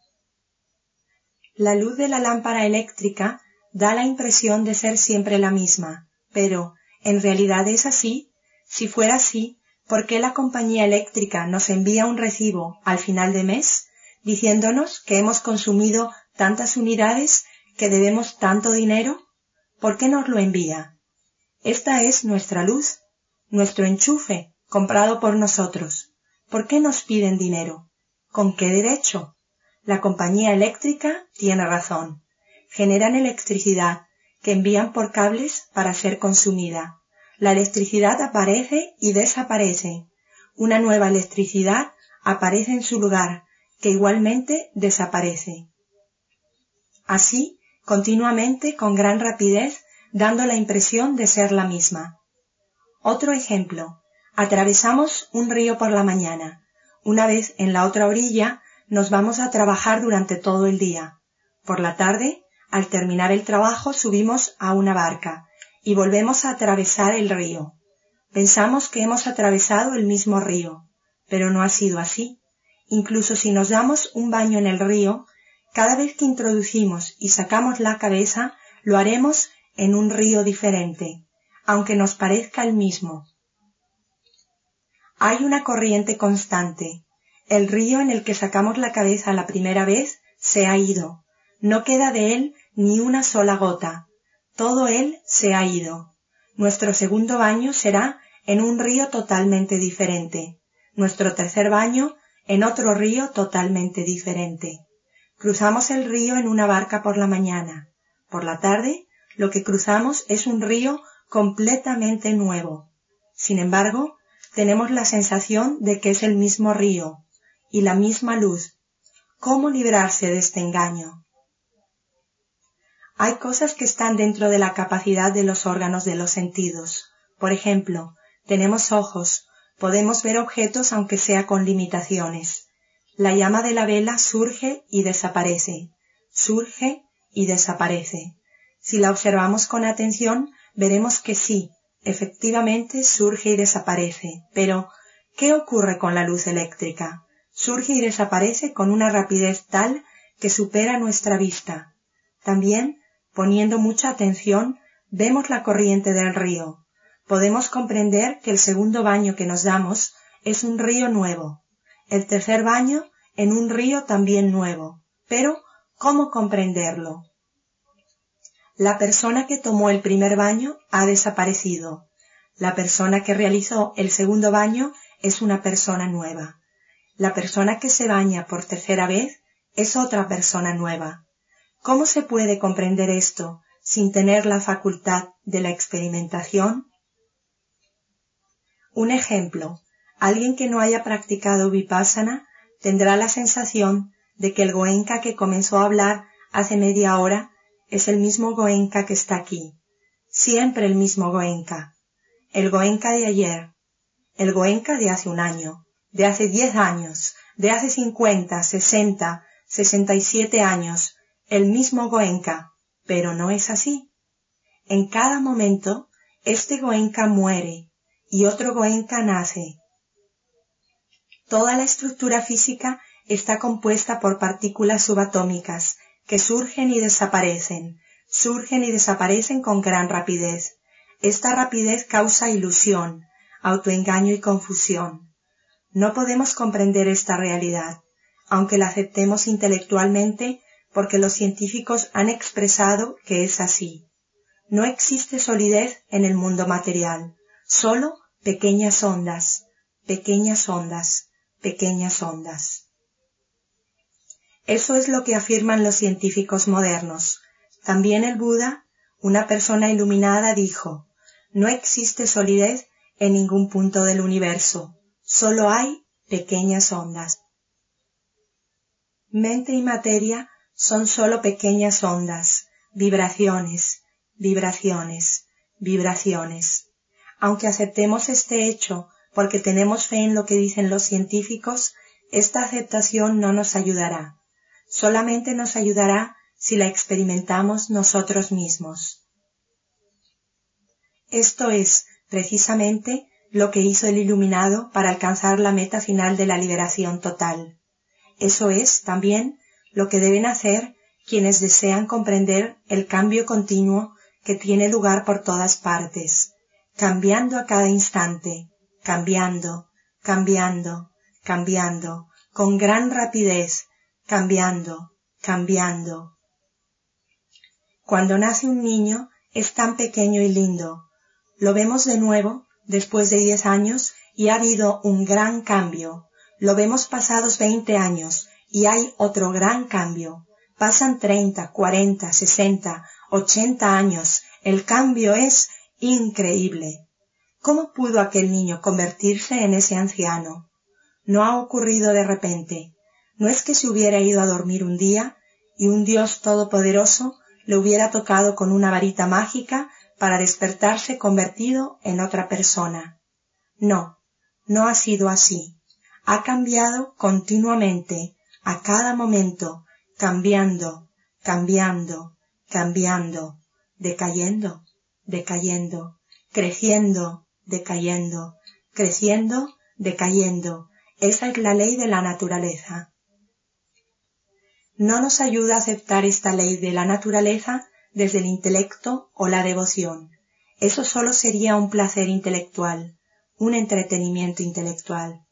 La luz de la lámpara eléctrica da la impresión de ser siempre la misma, pero, ¿en realidad es así? Si fuera así, ¿por qué la compañía eléctrica nos envía un recibo al final de mes diciéndonos que hemos consumido tantas unidades que debemos tanto dinero? ¿Por qué nos lo envía? Esta es nuestra luz, nuestro enchufe, comprado por nosotros. ¿Por qué nos piden dinero? ¿Con qué derecho? La compañía eléctrica tiene razón. Generan electricidad que envían por cables para ser consumida. La electricidad aparece y desaparece. Una nueva electricidad aparece en su lugar, que igualmente desaparece. Así, continuamente, con gran rapidez, dando la impresión de ser la misma. Otro ejemplo. Atravesamos un río por la mañana. Una vez en la otra orilla nos vamos a trabajar durante todo el día. Por la tarde, al terminar el trabajo, subimos a una barca y volvemos a atravesar el río. Pensamos que hemos atravesado el mismo río, pero no ha sido así. Incluso si nos damos un baño en el río, cada vez que introducimos y sacamos la cabeza, lo haremos en un río diferente, aunque nos parezca el mismo. Hay una corriente constante, el río en el que sacamos la cabeza la primera vez se ha ido. No queda de él ni una sola gota. Todo él se ha ido. Nuestro segundo baño será en un río totalmente diferente. Nuestro tercer baño en otro río totalmente diferente. Cruzamos el río en una barca por la mañana. Por la tarde, lo que cruzamos es un río completamente nuevo. Sin embargo, tenemos la sensación de que es el mismo río, y la misma luz. ¿Cómo librarse de este engaño? Hay cosas que están dentro de la capacidad de los órganos de los sentidos. Por ejemplo, tenemos ojos, podemos ver objetos aunque sea con limitaciones. La llama de la vela surge y desaparece, surge y desaparece. Si la observamos con atención, veremos que sí, efectivamente surge y desaparece. Pero, ¿qué ocurre con la luz eléctrica? surge y desaparece con una rapidez tal que supera nuestra vista. También, poniendo mucha atención, vemos la corriente del río. Podemos comprender que el segundo baño que nos damos es un río nuevo, el tercer baño en un río también nuevo. Pero, ¿cómo comprenderlo? La persona que tomó el primer baño ha desaparecido. La persona que realizó el segundo baño es una persona nueva. La persona que se baña por tercera vez es otra persona nueva. ¿Cómo se puede comprender esto sin tener la facultad de la experimentación? Un ejemplo. Alguien que no haya practicado vipassana tendrá la sensación de que el goenka que comenzó a hablar hace media hora es el mismo goenka que está aquí. Siempre el mismo goenka. El goenka de ayer. El goenka de hace un año de hace diez años, de hace cincuenta, sesenta, sesenta y siete años, el mismo Goenka, pero no es así. En cada momento, este Goenka muere y otro Goenka nace. Toda la estructura física está compuesta por partículas subatómicas que surgen y desaparecen, surgen y desaparecen con gran rapidez. Esta rapidez causa ilusión, autoengaño y confusión. No podemos comprender esta realidad, aunque la aceptemos intelectualmente porque los científicos han expresado que es así. No existe solidez en el mundo material, solo pequeñas ondas, pequeñas ondas, pequeñas ondas. Eso es lo que afirman los científicos modernos. También el Buda, una persona iluminada, dijo, no existe solidez en ningún punto del universo, solo hay pequeñas ondas. Mente y materia son solo pequeñas ondas, vibraciones, vibraciones, vibraciones. Aunque aceptemos este hecho porque tenemos fe en lo que dicen los científicos, esta aceptación no nos ayudará. Solamente nos ayudará si la experimentamos nosotros mismos. Esto es, precisamente, lo que hizo el iluminado para alcanzar la meta final de la liberación total. Eso es, también, lo que deben hacer quienes desean comprender el cambio continuo que tiene lugar por todas partes, cambiando a cada instante, cambiando, cambiando, cambiando, con gran rapidez, cambiando, cambiando. Cuando nace un niño es tan pequeño y lindo. Lo vemos de nuevo después de diez años y ha habido un gran cambio. Lo vemos pasados veinte años y hay otro gran cambio. Pasan treinta, cuarenta, sesenta, ochenta años. El cambio es increíble. ¿Cómo pudo aquel niño convertirse en ese anciano? No ha ocurrido de repente. No es que se hubiera ido a dormir un día y un Dios todopoderoso le hubiera tocado con una varita mágica para despertarse convertido en otra persona. No, no ha sido así. Ha cambiado continuamente, a cada momento, cambiando, cambiando, cambiando, decayendo, decayendo, creciendo, decayendo, creciendo, decayendo. Esa es la ley de la naturaleza. No nos ayuda a aceptar esta ley de la naturaleza desde el intelecto o la devoción. Eso solo sería un placer intelectual, un entretenimiento intelectual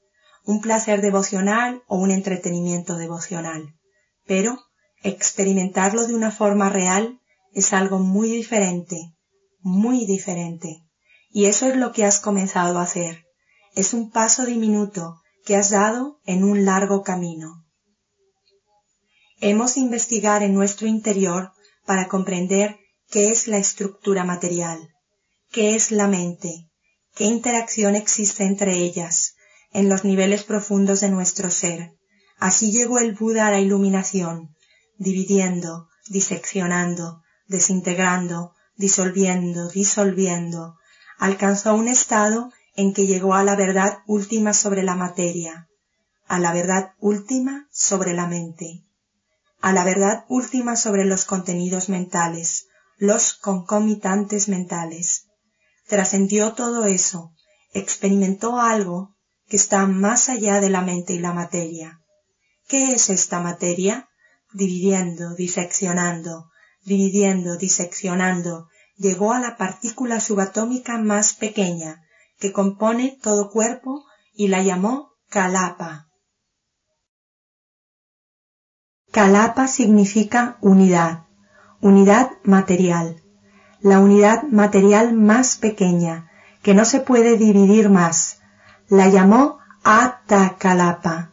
un placer devocional o un entretenimiento devocional. Pero experimentarlo de una forma real es algo muy diferente, muy diferente. Y eso es lo que has comenzado a hacer. Es un paso diminuto que has dado en un largo camino. Hemos de investigar en nuestro interior para comprender qué es la estructura material, qué es la mente, qué interacción existe entre ellas, en los niveles profundos de nuestro ser. Así llegó el Buda a la iluminación, dividiendo, diseccionando, desintegrando, disolviendo, disolviendo. Alcanzó un estado en que llegó a la verdad última sobre la materia, a la verdad última sobre la mente, a la verdad última sobre los contenidos mentales, los concomitantes mentales. Trascendió todo eso, experimentó algo que está más allá de la mente y la materia. ¿Qué es esta materia? Dividiendo, diseccionando, dividiendo, diseccionando, llegó a la partícula subatómica más pequeña, que compone todo cuerpo, y la llamó Kalapa. Kalapa significa unidad, unidad material, la unidad material más pequeña, que no se puede dividir más, la llamó Kalapa.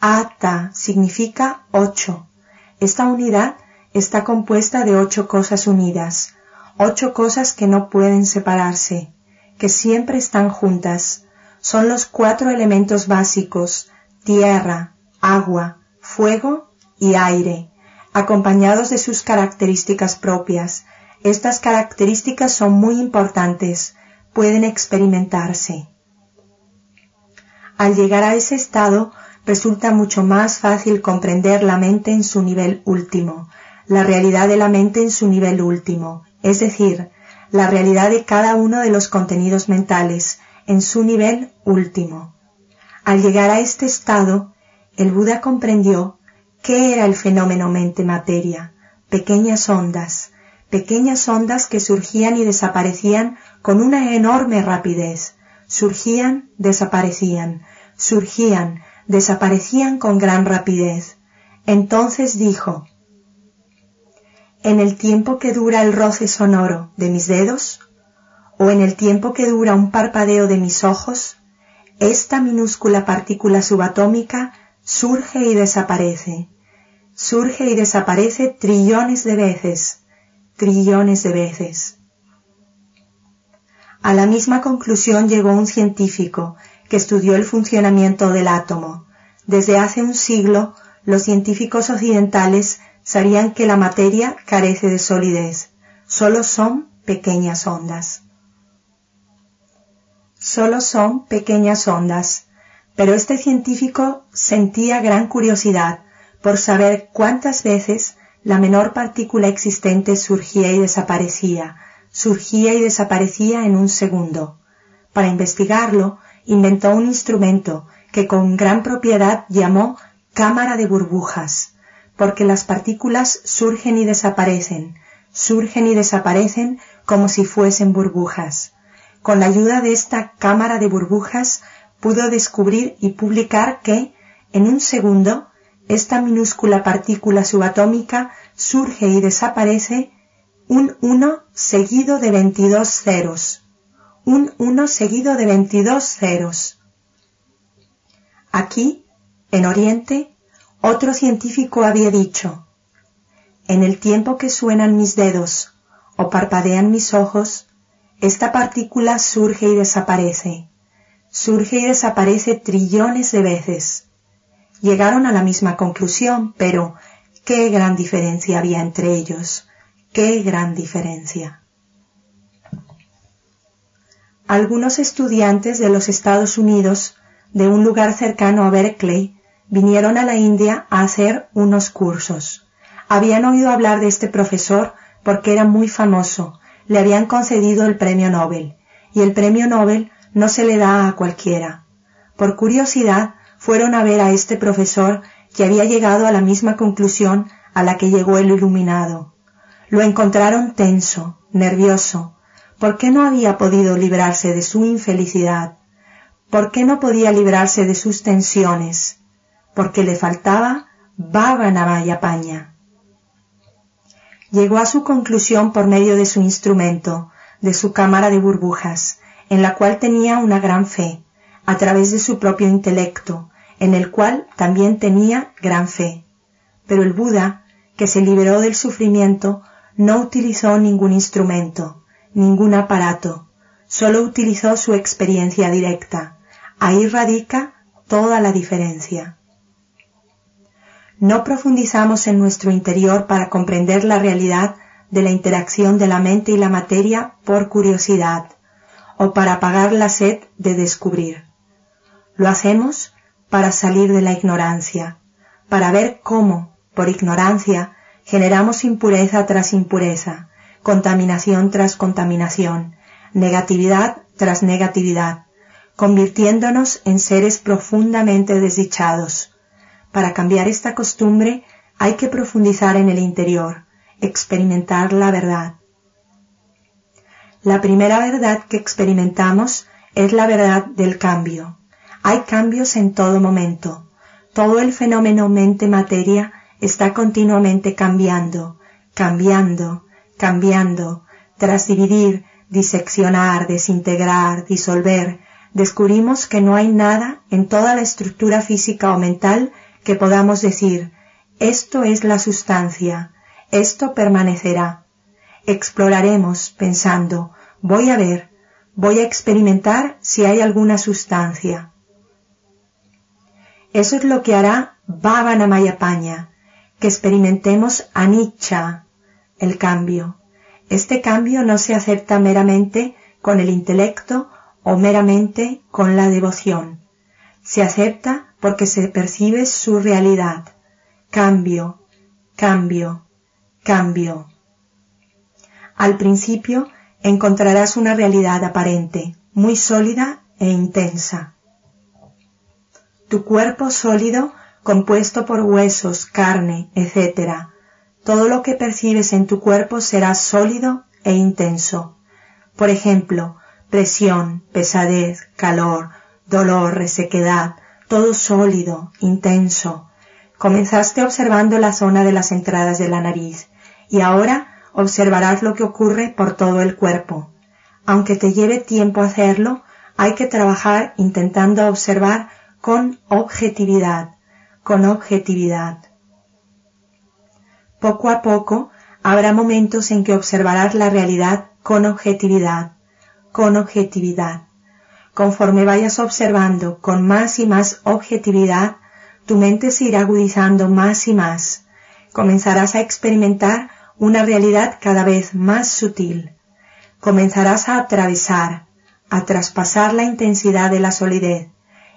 Ata significa ocho. Esta unidad está compuesta de ocho cosas unidas, ocho cosas que no pueden separarse, que siempre están juntas. Son los cuatro elementos básicos, tierra, agua, fuego y aire, acompañados de sus características propias. Estas características son muy importantes, pueden experimentarse. Al llegar a ese estado, resulta mucho más fácil comprender la mente en su nivel último, la realidad de la mente en su nivel último, es decir, la realidad de cada uno de los contenidos mentales en su nivel último. Al llegar a este estado, el Buda comprendió qué era el fenómeno mente-materia, pequeñas ondas, pequeñas ondas que surgían y desaparecían con una enorme rapidez. Surgían, desaparecían, surgían, desaparecían con gran rapidez. Entonces dijo, ¿En el tiempo que dura el roce sonoro de mis dedos? ¿O en el tiempo que dura un parpadeo de mis ojos? Esta minúscula partícula subatómica surge y desaparece. Surge y desaparece trillones de veces, trillones de veces. A la misma conclusión llegó un científico que estudió el funcionamiento del átomo. Desde hace un siglo, los científicos occidentales sabían que la materia carece de solidez, solo son pequeñas ondas. Solo son pequeñas ondas, pero este científico sentía gran curiosidad por saber cuántas veces la menor partícula existente surgía y desaparecía, surgía y desaparecía en un segundo. Para investigarlo, inventó un instrumento que con gran propiedad llamó cámara de burbujas, porque las partículas surgen y desaparecen, surgen y desaparecen como si fuesen burbujas. Con la ayuda de esta cámara de burbujas pudo descubrir y publicar que, en un segundo, esta minúscula partícula subatómica surge y desaparece un 1 seguido de 22 ceros. Un 1 seguido de 22 ceros. Aquí, en Oriente, otro científico había dicho, en el tiempo que suenan mis dedos o parpadean mis ojos, esta partícula surge y desaparece, surge y desaparece trillones de veces. Llegaron a la misma conclusión, pero qué gran diferencia había entre ellos, qué gran diferencia. Algunos estudiantes de los Estados Unidos de un lugar cercano a Berkeley vinieron a la India a hacer unos cursos. Habían oído hablar de este profesor porque era muy famoso, le habían concedido el premio Nobel, y el premio Nobel no se le da a cualquiera. Por curiosidad fueron a ver a este profesor que había llegado a la misma conclusión a la que llegó el iluminado. Lo encontraron tenso, nervioso. ¿Por qué no había podido librarse de su infelicidad? ¿Por qué no podía librarse de sus tensiones? Porque le faltaba baba paña. Llegó a su conclusión por medio de su instrumento, de su cámara de burbujas, en la cual tenía una gran fe, a través de su propio intelecto, en el cual también tenía gran fe. Pero el Buda, que se liberó del sufrimiento, no utilizó ningún instrumento, ningún aparato, solo utilizó su experiencia directa, Ahí radica toda la diferencia. No profundizamos en nuestro interior para comprender la realidad de la interacción de la mente y la materia por curiosidad o para apagar la sed de descubrir. Lo hacemos para salir de la ignorancia, para ver cómo, por ignorancia, generamos impureza tras impureza, contaminación tras contaminación, negatividad tras negatividad, convirtiéndonos en seres profundamente desdichados. Para cambiar esta costumbre hay que profundizar en el interior, experimentar la verdad. La primera verdad que experimentamos es la verdad del cambio. Hay cambios en todo momento. Todo el fenómeno mente-materia está continuamente cambiando, cambiando, cambiando, tras dividir, diseccionar, desintegrar, disolver, descubrimos que no hay nada en toda la estructura física o mental que podamos decir, esto es la sustancia, esto permanecerá. Exploraremos pensando, voy a ver, voy a experimentar si hay alguna sustancia. Eso es lo que hará Bhavana Mayapaña, que experimentemos anicca, el cambio. Este cambio no se acepta meramente con el intelecto o meramente con la devoción. Se acepta porque se percibe su realidad. Cambio, cambio, cambio. Al principio encontrarás una realidad aparente, muy sólida e intensa. Tu cuerpo sólido, compuesto por huesos, carne, etc., todo lo que percibes en tu cuerpo será sólido e intenso. Por ejemplo, presión, pesadez, calor, dolor, resequedad, todo sólido, intenso. Comenzaste observando la zona de las entradas de la nariz y ahora observarás lo que ocurre por todo el cuerpo. Aunque te lleve tiempo hacerlo, hay que trabajar intentando observar con objetividad, con objetividad. Poco a poco habrá momentos en que observarás la realidad con objetividad, con objetividad. Conforme vayas observando con más y más objetividad, tu mente se irá agudizando más y más. Comenzarás a experimentar una realidad cada vez más sutil. Comenzarás a atravesar, a traspasar la intensidad de la solidez.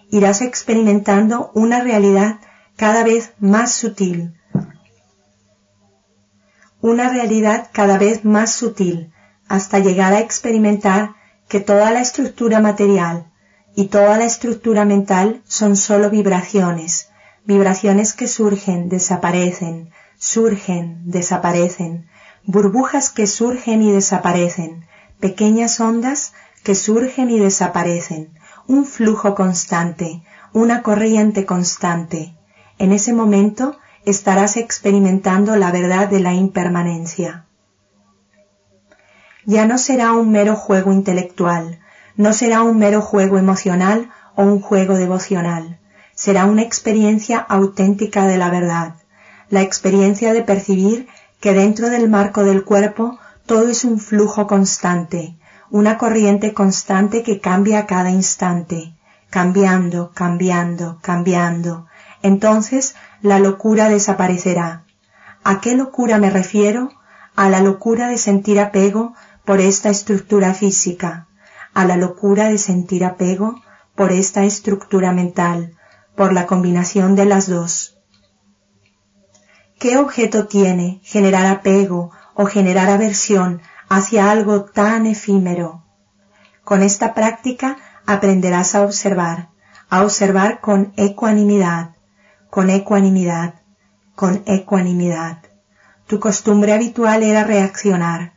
Irás experimentando una realidad cada vez más sutil. Una realidad cada vez más sutil, hasta llegar a experimentar que toda la estructura material y toda la estructura mental son sólo vibraciones, vibraciones que surgen, desaparecen, surgen, desaparecen, burbujas que surgen y desaparecen, pequeñas ondas que surgen y desaparecen, un flujo constante, una corriente constante. En ese momento estarás experimentando la verdad de la impermanencia ya no será un mero juego intelectual, no será un mero juego emocional o un juego devocional, será una experiencia auténtica de la verdad, la experiencia de percibir que dentro del marco del cuerpo todo es un flujo constante, una corriente constante que cambia a cada instante, cambiando, cambiando, cambiando. Entonces la locura desaparecerá. ¿A qué locura me refiero? A la locura de sentir apego por esta estructura física, a la locura de sentir apego por esta estructura mental, por la combinación de las dos. ¿Qué objeto tiene generar apego o generar aversión hacia algo tan efímero? Con esta práctica aprenderás a observar, a observar con ecuanimidad, con ecuanimidad, con ecuanimidad. Tu costumbre habitual era reaccionar,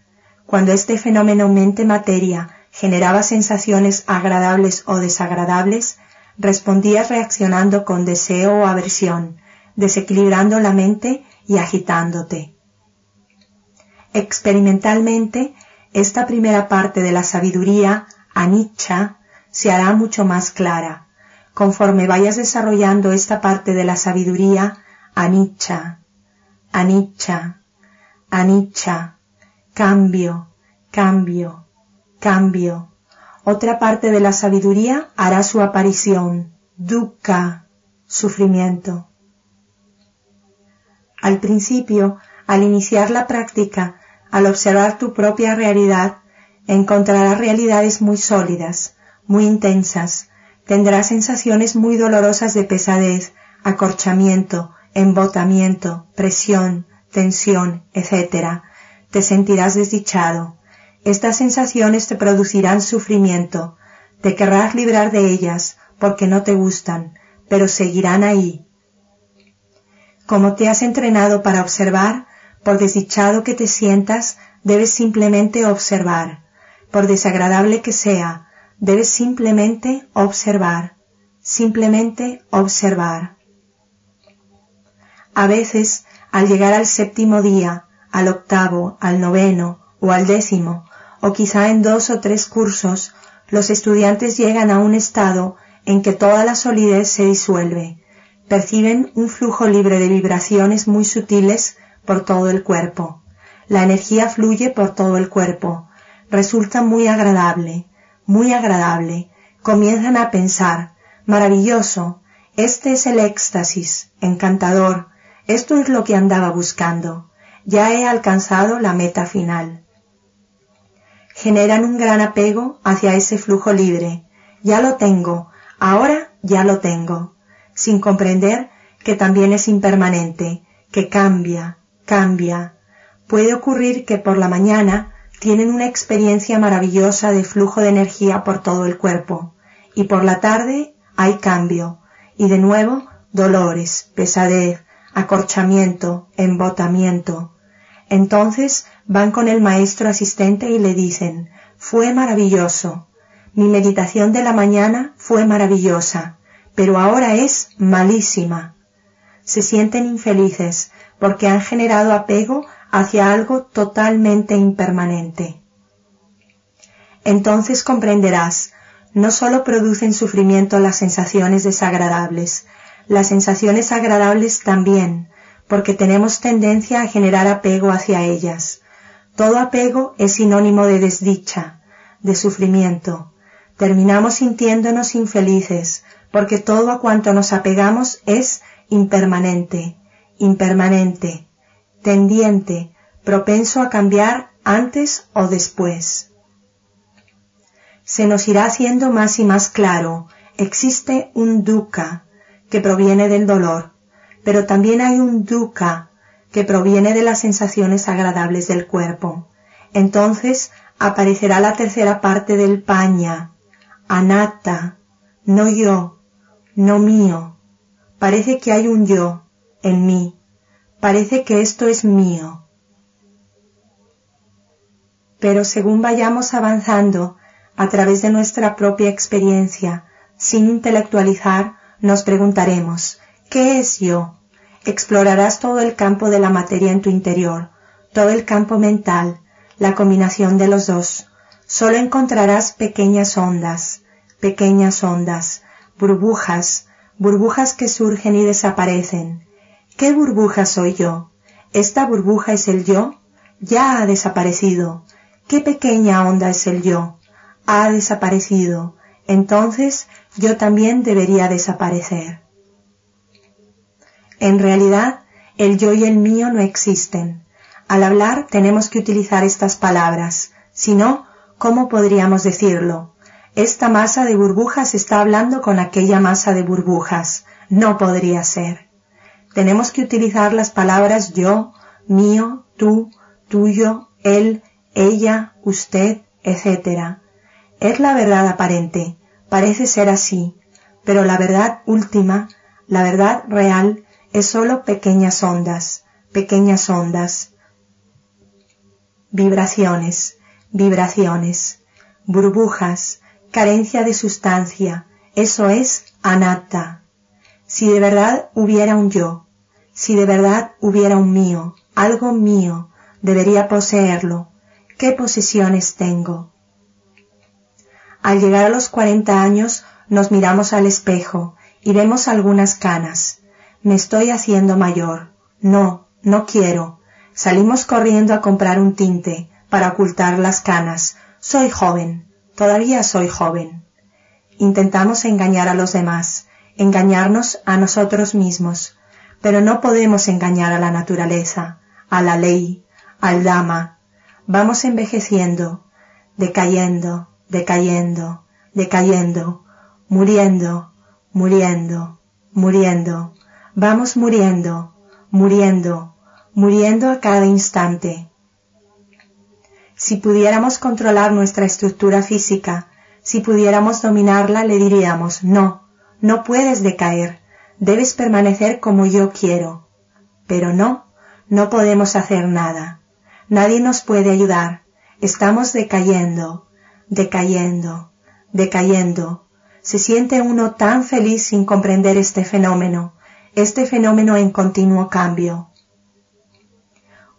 cuando este fenómeno mente-materia generaba sensaciones agradables o desagradables, respondías reaccionando con deseo o aversión, desequilibrando la mente y agitándote. Experimentalmente, esta primera parte de la sabiduría, anicca, se hará mucho más clara. Conforme vayas desarrollando esta parte de la sabiduría, anicca, anicca, anicca, cambio, cambio, cambio. Otra parte de la sabiduría hará su aparición, dukkha, sufrimiento. Al principio, al iniciar la práctica, al observar tu propia realidad, encontrarás realidades muy sólidas, muy intensas, tendrás sensaciones muy dolorosas de pesadez, acorchamiento, embotamiento, presión, tensión, etc., te sentirás desdichado. Estas sensaciones te producirán sufrimiento, te querrás librar de ellas porque no te gustan, pero seguirán ahí. Como te has entrenado para observar, por desdichado que te sientas, debes simplemente observar. Por desagradable que sea, debes simplemente observar, simplemente observar. A veces, al llegar al séptimo día, al octavo, al noveno o al décimo, o quizá en dos o tres cursos, los estudiantes llegan a un estado en que toda la solidez se disuelve, perciben un flujo libre de vibraciones muy sutiles por todo el cuerpo. La energía fluye por todo el cuerpo, resulta muy agradable, muy agradable. Comienzan a pensar, maravilloso, este es el éxtasis, encantador, esto es lo que andaba buscando ya he alcanzado la meta final. Generan un gran apego hacia ese flujo libre. Ya lo tengo, ahora ya lo tengo, sin comprender que también es impermanente, que cambia, cambia. Puede ocurrir que por la mañana tienen una experiencia maravillosa de flujo de energía por todo el cuerpo, y por la tarde hay cambio, y de nuevo dolores, pesadez, acorchamiento, embotamiento, Entonces van con el maestro asistente y le dicen, fue maravilloso. Mi meditación de la mañana fue maravillosa, pero ahora es malísima. Se sienten infelices porque han generado apego hacia algo totalmente impermanente. Entonces comprenderás, no sólo producen sufrimiento las sensaciones desagradables, las sensaciones agradables también, porque tenemos tendencia a generar apego hacia ellas. Todo apego es sinónimo de desdicha, de sufrimiento. Terminamos sintiéndonos infelices, porque todo a cuanto nos apegamos es impermanente, impermanente, tendiente, propenso a cambiar antes o después. Se nos irá haciendo más y más claro, existe un dukkha que proviene del dolor, pero también hay un dukkha que proviene de las sensaciones agradables del cuerpo. Entonces aparecerá la tercera parte del paña, anatta, no yo, no mío. Parece que hay un yo en mí, parece que esto es mío. Pero según vayamos avanzando a través de nuestra propia experiencia, sin intelectualizar, nos preguntaremos, ¿qué es yo? Explorarás todo el campo de la materia en tu interior, todo el campo mental, la combinación de los dos. Solo encontrarás pequeñas ondas, pequeñas ondas, burbujas, burbujas que surgen y desaparecen. ¿Qué burbuja soy yo? ¿Esta burbuja es el yo? Ya ha desaparecido. ¿Qué pequeña onda es el yo? Ha desaparecido. Entonces yo también debería desaparecer. En realidad, el yo y el mío no existen. Al hablar tenemos que utilizar estas palabras, si no, ¿cómo podríamos decirlo? Esta masa de burbujas está hablando con aquella masa de burbujas. No podría ser. Tenemos que utilizar las palabras yo, mío, tú, tuyo, él, ella, usted, etc. Es la verdad aparente, parece ser así, pero la verdad última, la verdad real, es sólo pequeñas ondas, pequeñas ondas. Vibraciones, vibraciones, burbujas, carencia de sustancia, eso es anatta. Si de verdad hubiera un yo, si de verdad hubiera un mío, algo mío, debería poseerlo. ¿Qué posesiones tengo? Al llegar a los cuarenta años nos miramos al espejo y vemos algunas canas. Me estoy haciendo mayor. No, no quiero. Salimos corriendo a comprar un tinte para ocultar las canas. Soy joven. Todavía soy joven. Intentamos engañar a los demás, engañarnos a nosotros mismos, pero no podemos engañar a la naturaleza, a la ley, al dama. Vamos envejeciendo, decayendo, decayendo, decayendo, muriendo, muriendo, muriendo. Vamos muriendo, muriendo, muriendo a cada instante. Si pudiéramos controlar nuestra estructura física, si pudiéramos dominarla, le diríamos, no, no puedes decaer, debes permanecer como yo quiero. Pero no, no podemos hacer nada. Nadie nos puede ayudar. Estamos decayendo, decayendo, decayendo. Se siente uno tan feliz sin comprender este fenómeno este fenómeno en continuo cambio.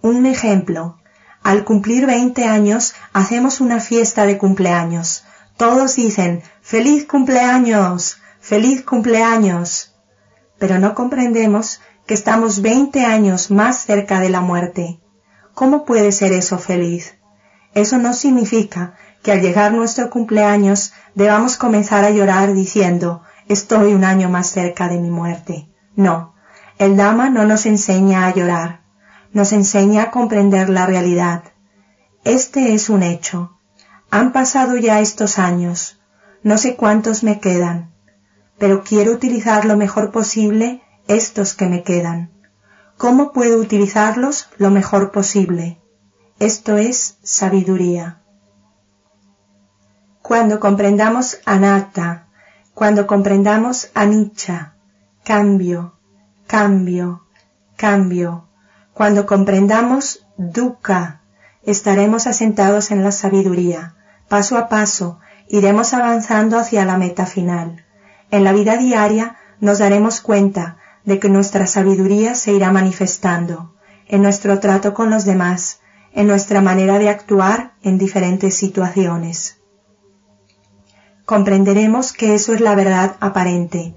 Un ejemplo. Al cumplir 20 años hacemos una fiesta de cumpleaños. Todos dicen, feliz cumpleaños, feliz cumpleaños. Pero no comprendemos que estamos 20 años más cerca de la muerte. ¿Cómo puede ser eso feliz? Eso no significa que al llegar nuestro cumpleaños debamos comenzar a llorar diciendo, estoy un año más cerca de mi muerte. No, el Dama no nos enseña a llorar, nos enseña a comprender la realidad. Este es un hecho. Han pasado ya estos años, no sé cuántos me quedan, pero quiero utilizar lo mejor posible estos que me quedan. ¿Cómo puedo utilizarlos lo mejor posible? Esto es sabiduría. Cuando comprendamos anatta, cuando comprendamos anicca, cambio, cambio, cambio. Cuando comprendamos dukkha. Estaremos asentados en la sabiduría. Paso a paso iremos avanzando hacia la meta final. En la vida diaria nos daremos cuenta de que nuestra sabiduría se irá manifestando en nuestro trato con los demás, en nuestra manera de actuar en diferentes situaciones. Comprenderemos que eso es la verdad aparente.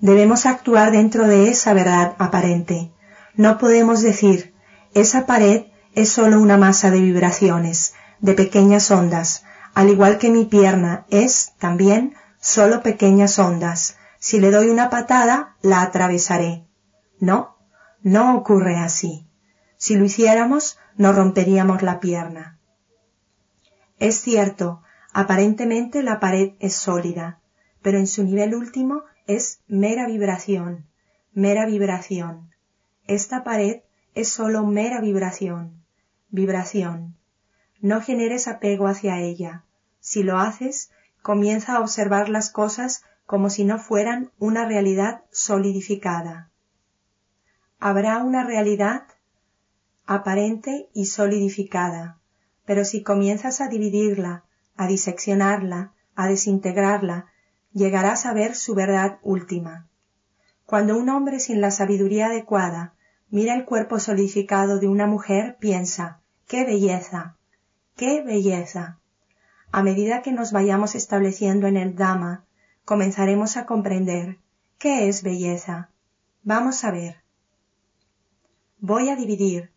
Debemos actuar dentro de esa verdad aparente. No podemos decir, esa pared es solo una masa de vibraciones, de pequeñas ondas, al igual que mi pierna es, también, solo pequeñas ondas. Si le doy una patada, la atravesaré. No, no ocurre así. Si lo hiciéramos, nos romperíamos la pierna. Es cierto, aparentemente la pared es sólida, pero en su nivel último es mera vibración, mera vibración. Esta pared es solo mera vibración, vibración. No generes apego hacia ella. Si lo haces, comienza a observar las cosas como si no fueran una realidad solidificada. Habrá una realidad aparente y solidificada, pero si comienzas a dividirla, a diseccionarla, a desintegrarla, llegarás a ver su verdad última. Cuando un hombre sin la sabiduría adecuada mira el cuerpo solidificado de una mujer, piensa, ¡qué belleza! ¡qué belleza! A medida que nos vayamos estableciendo en el Dhamma, comenzaremos a comprender qué es belleza. Vamos a ver. Voy a dividir,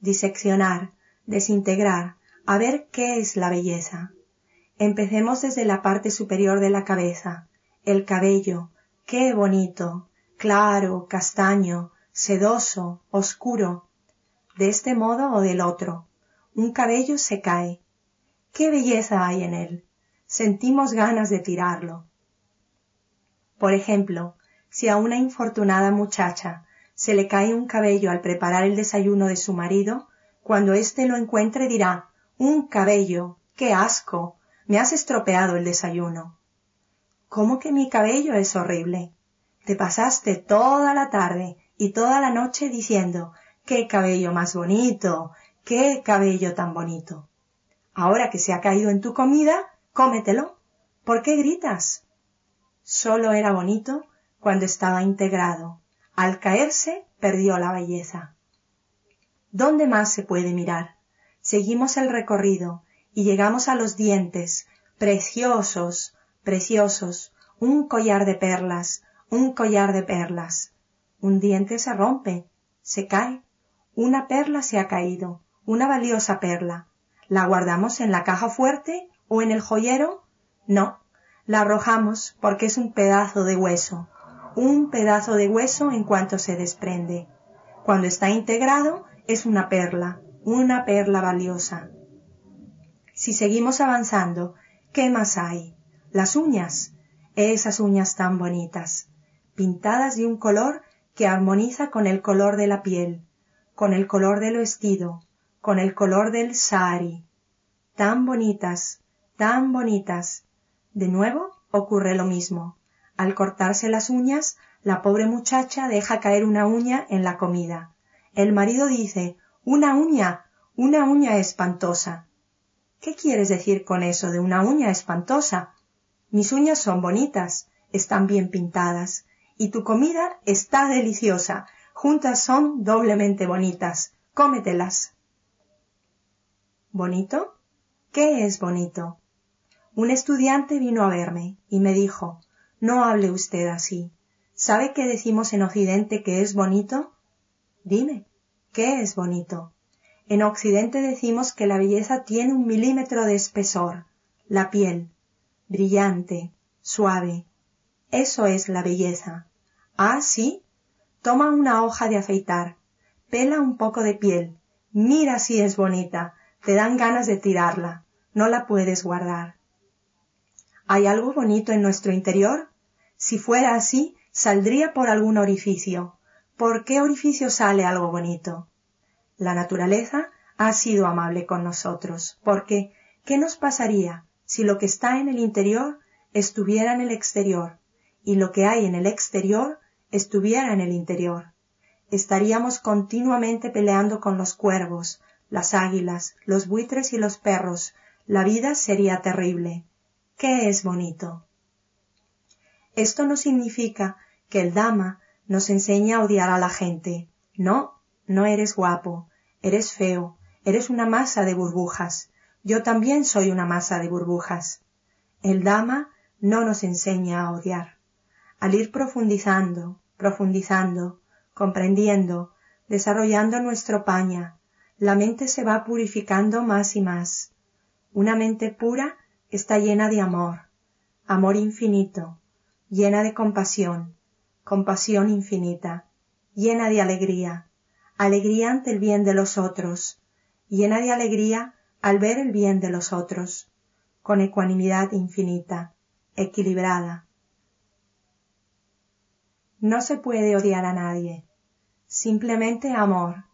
diseccionar, desintegrar, a ver qué es la belleza. Empecemos desde la parte superior de la cabeza, el cabello, qué bonito, claro, castaño, sedoso, oscuro, de este modo o del otro. Un cabello se cae. ¿Qué belleza hay en él? Sentimos ganas de tirarlo. Por ejemplo, si a una infortunada muchacha se le cae un cabello al preparar el desayuno de su marido, cuando éste lo encuentre dirá Un cabello. qué asco. me has estropeado el desayuno. ¿Cómo que mi cabello es horrible? Te pasaste toda la tarde y toda la noche diciendo qué cabello más bonito, qué cabello tan bonito. Ahora que se ha caído en tu comida, cómetelo. ¿Por qué gritas? Solo era bonito cuando estaba integrado. Al caerse, perdió la belleza. ¿Dónde más se puede mirar? Seguimos el recorrido y llegamos a los dientes, preciosos, preciosos, un collar de perlas, un collar de perlas. Un diente se rompe, se cae, una perla se ha caído, una valiosa perla. ¿La guardamos en la caja fuerte o en el joyero? No, la arrojamos porque es un pedazo de hueso, un pedazo de hueso en cuanto se desprende. Cuando está integrado es una perla, una perla valiosa. Si seguimos avanzando, ¿qué más hay? Las uñas, esas uñas tan bonitas, pintadas de un color que armoniza con el color de la piel, con el color del vestido, con el color del sari. Tan bonitas, tan bonitas. De nuevo ocurre lo mismo. Al cortarse las uñas, la pobre muchacha deja caer una uña en la comida. El marido dice, una uña, una uña espantosa. ¿Qué quieres decir con eso de una uña espantosa? Mis uñas son bonitas, están bien pintadas, y tu comida está deliciosa. Juntas son doblemente bonitas. Cómetelas. ¿Bonito? ¿Qué es bonito? Un estudiante vino a verme y me dijo, no hable usted así. ¿Sabe qué decimos en Occidente que es bonito? Dime, ¿qué es bonito? En Occidente decimos que la belleza tiene un milímetro de espesor, la piel, brillante, suave. Eso es la belleza. Ah, sí. Toma una hoja de afeitar, pela un poco de piel, mira si es bonita, te dan ganas de tirarla, no la puedes guardar. ¿Hay algo bonito en nuestro interior? Si fuera así, saldría por algún orificio. ¿Por qué orificio sale algo bonito? La naturaleza ha sido amable con nosotros, porque ¿qué nos pasaría si lo que está en el interior estuviera en el exterior y lo que hay en el exterior estuviera en el interior. Estaríamos continuamente peleando con los cuervos, las águilas, los buitres y los perros, la vida sería terrible. ¿Qué es bonito? Esto no significa que el Dama nos enseña a odiar a la gente. No, no eres guapo, eres feo, eres una masa de burbujas. Yo también soy una masa de burbujas. El Dama no nos enseña a odiar. Al ir profundizando, profundizando, comprendiendo, desarrollando nuestro paña, la mente se va purificando más y más. Una mente pura está llena de amor, amor infinito, llena de compasión, compasión infinita, llena de alegría, alegría ante el bien de los otros, llena de alegría al ver el bien de los otros, con ecuanimidad infinita, equilibrada. No se puede odiar a nadie, simplemente amor,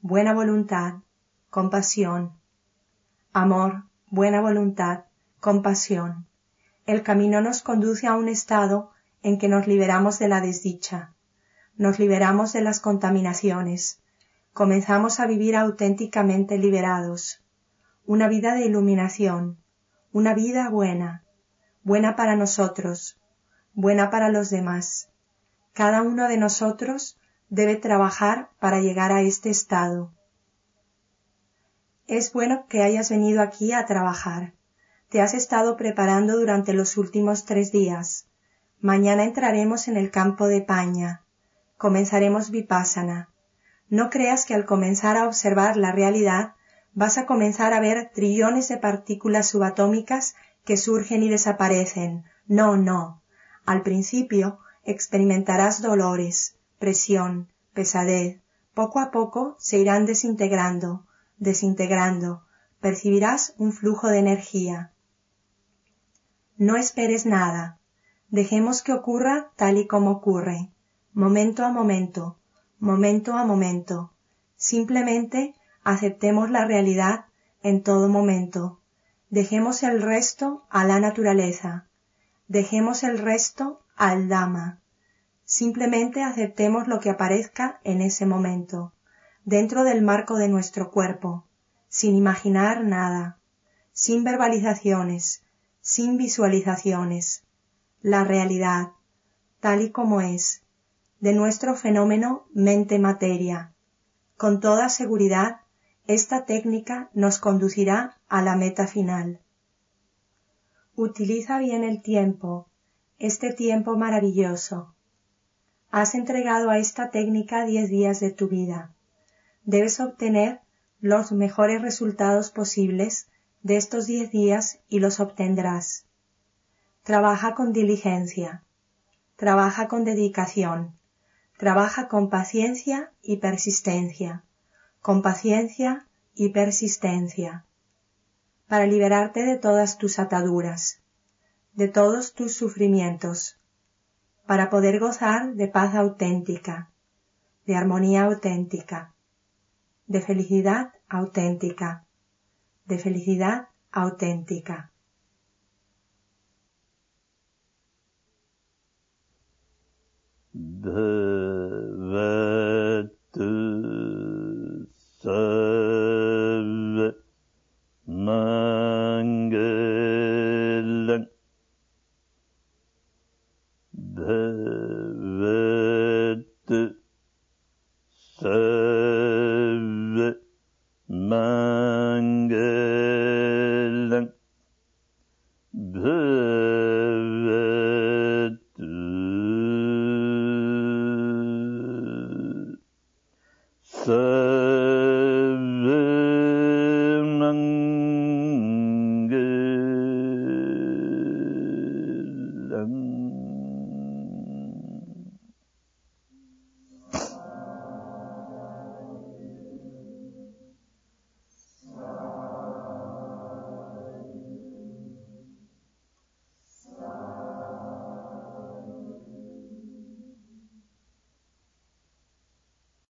buena voluntad, compasión. Amor, buena voluntad, compasión. El camino nos conduce a un estado en que nos liberamos de la desdicha, nos liberamos de las contaminaciones, comenzamos a vivir auténticamente liberados, una vida de iluminación, una vida buena, buena para nosotros, buena para los demás. Cada uno de nosotros debe trabajar para llegar a este estado. Es bueno que hayas venido aquí a trabajar. Te has estado preparando durante los últimos tres días. Mañana entraremos en el campo de paña. Comenzaremos vipassana. No creas que al comenzar a observar la realidad vas a comenzar a ver trillones de partículas subatómicas que surgen y desaparecen. No, no. Al principio experimentarás dolores, presión, pesadez. Poco a poco se irán desintegrando, desintegrando. Percibirás un flujo de energía. No esperes nada. Dejemos que ocurra tal y como ocurre, momento a momento, momento a momento. Simplemente aceptemos la realidad en todo momento. Dejemos el resto a la naturaleza. Dejemos el resto al Dama. Simplemente aceptemos lo que aparezca en ese momento, dentro del marco de nuestro cuerpo, sin imaginar nada, sin verbalizaciones, sin visualizaciones, la realidad, tal y como es, de nuestro fenómeno mente-materia. Con toda seguridad, esta técnica nos conducirá a la meta final. Utiliza bien el tiempo, este tiempo maravilloso. Has entregado a esta técnica diez días de tu vida. Debes obtener los mejores resultados posibles de estos diez días y los obtendrás. Trabaja con diligencia, trabaja con dedicación, trabaja con paciencia y persistencia, con paciencia y persistencia, para liberarte de todas tus ataduras, de todos tus sufrimientos, para poder gozar de paz auténtica, de armonía auténtica, de felicidad auténtica de felicidad auténtica.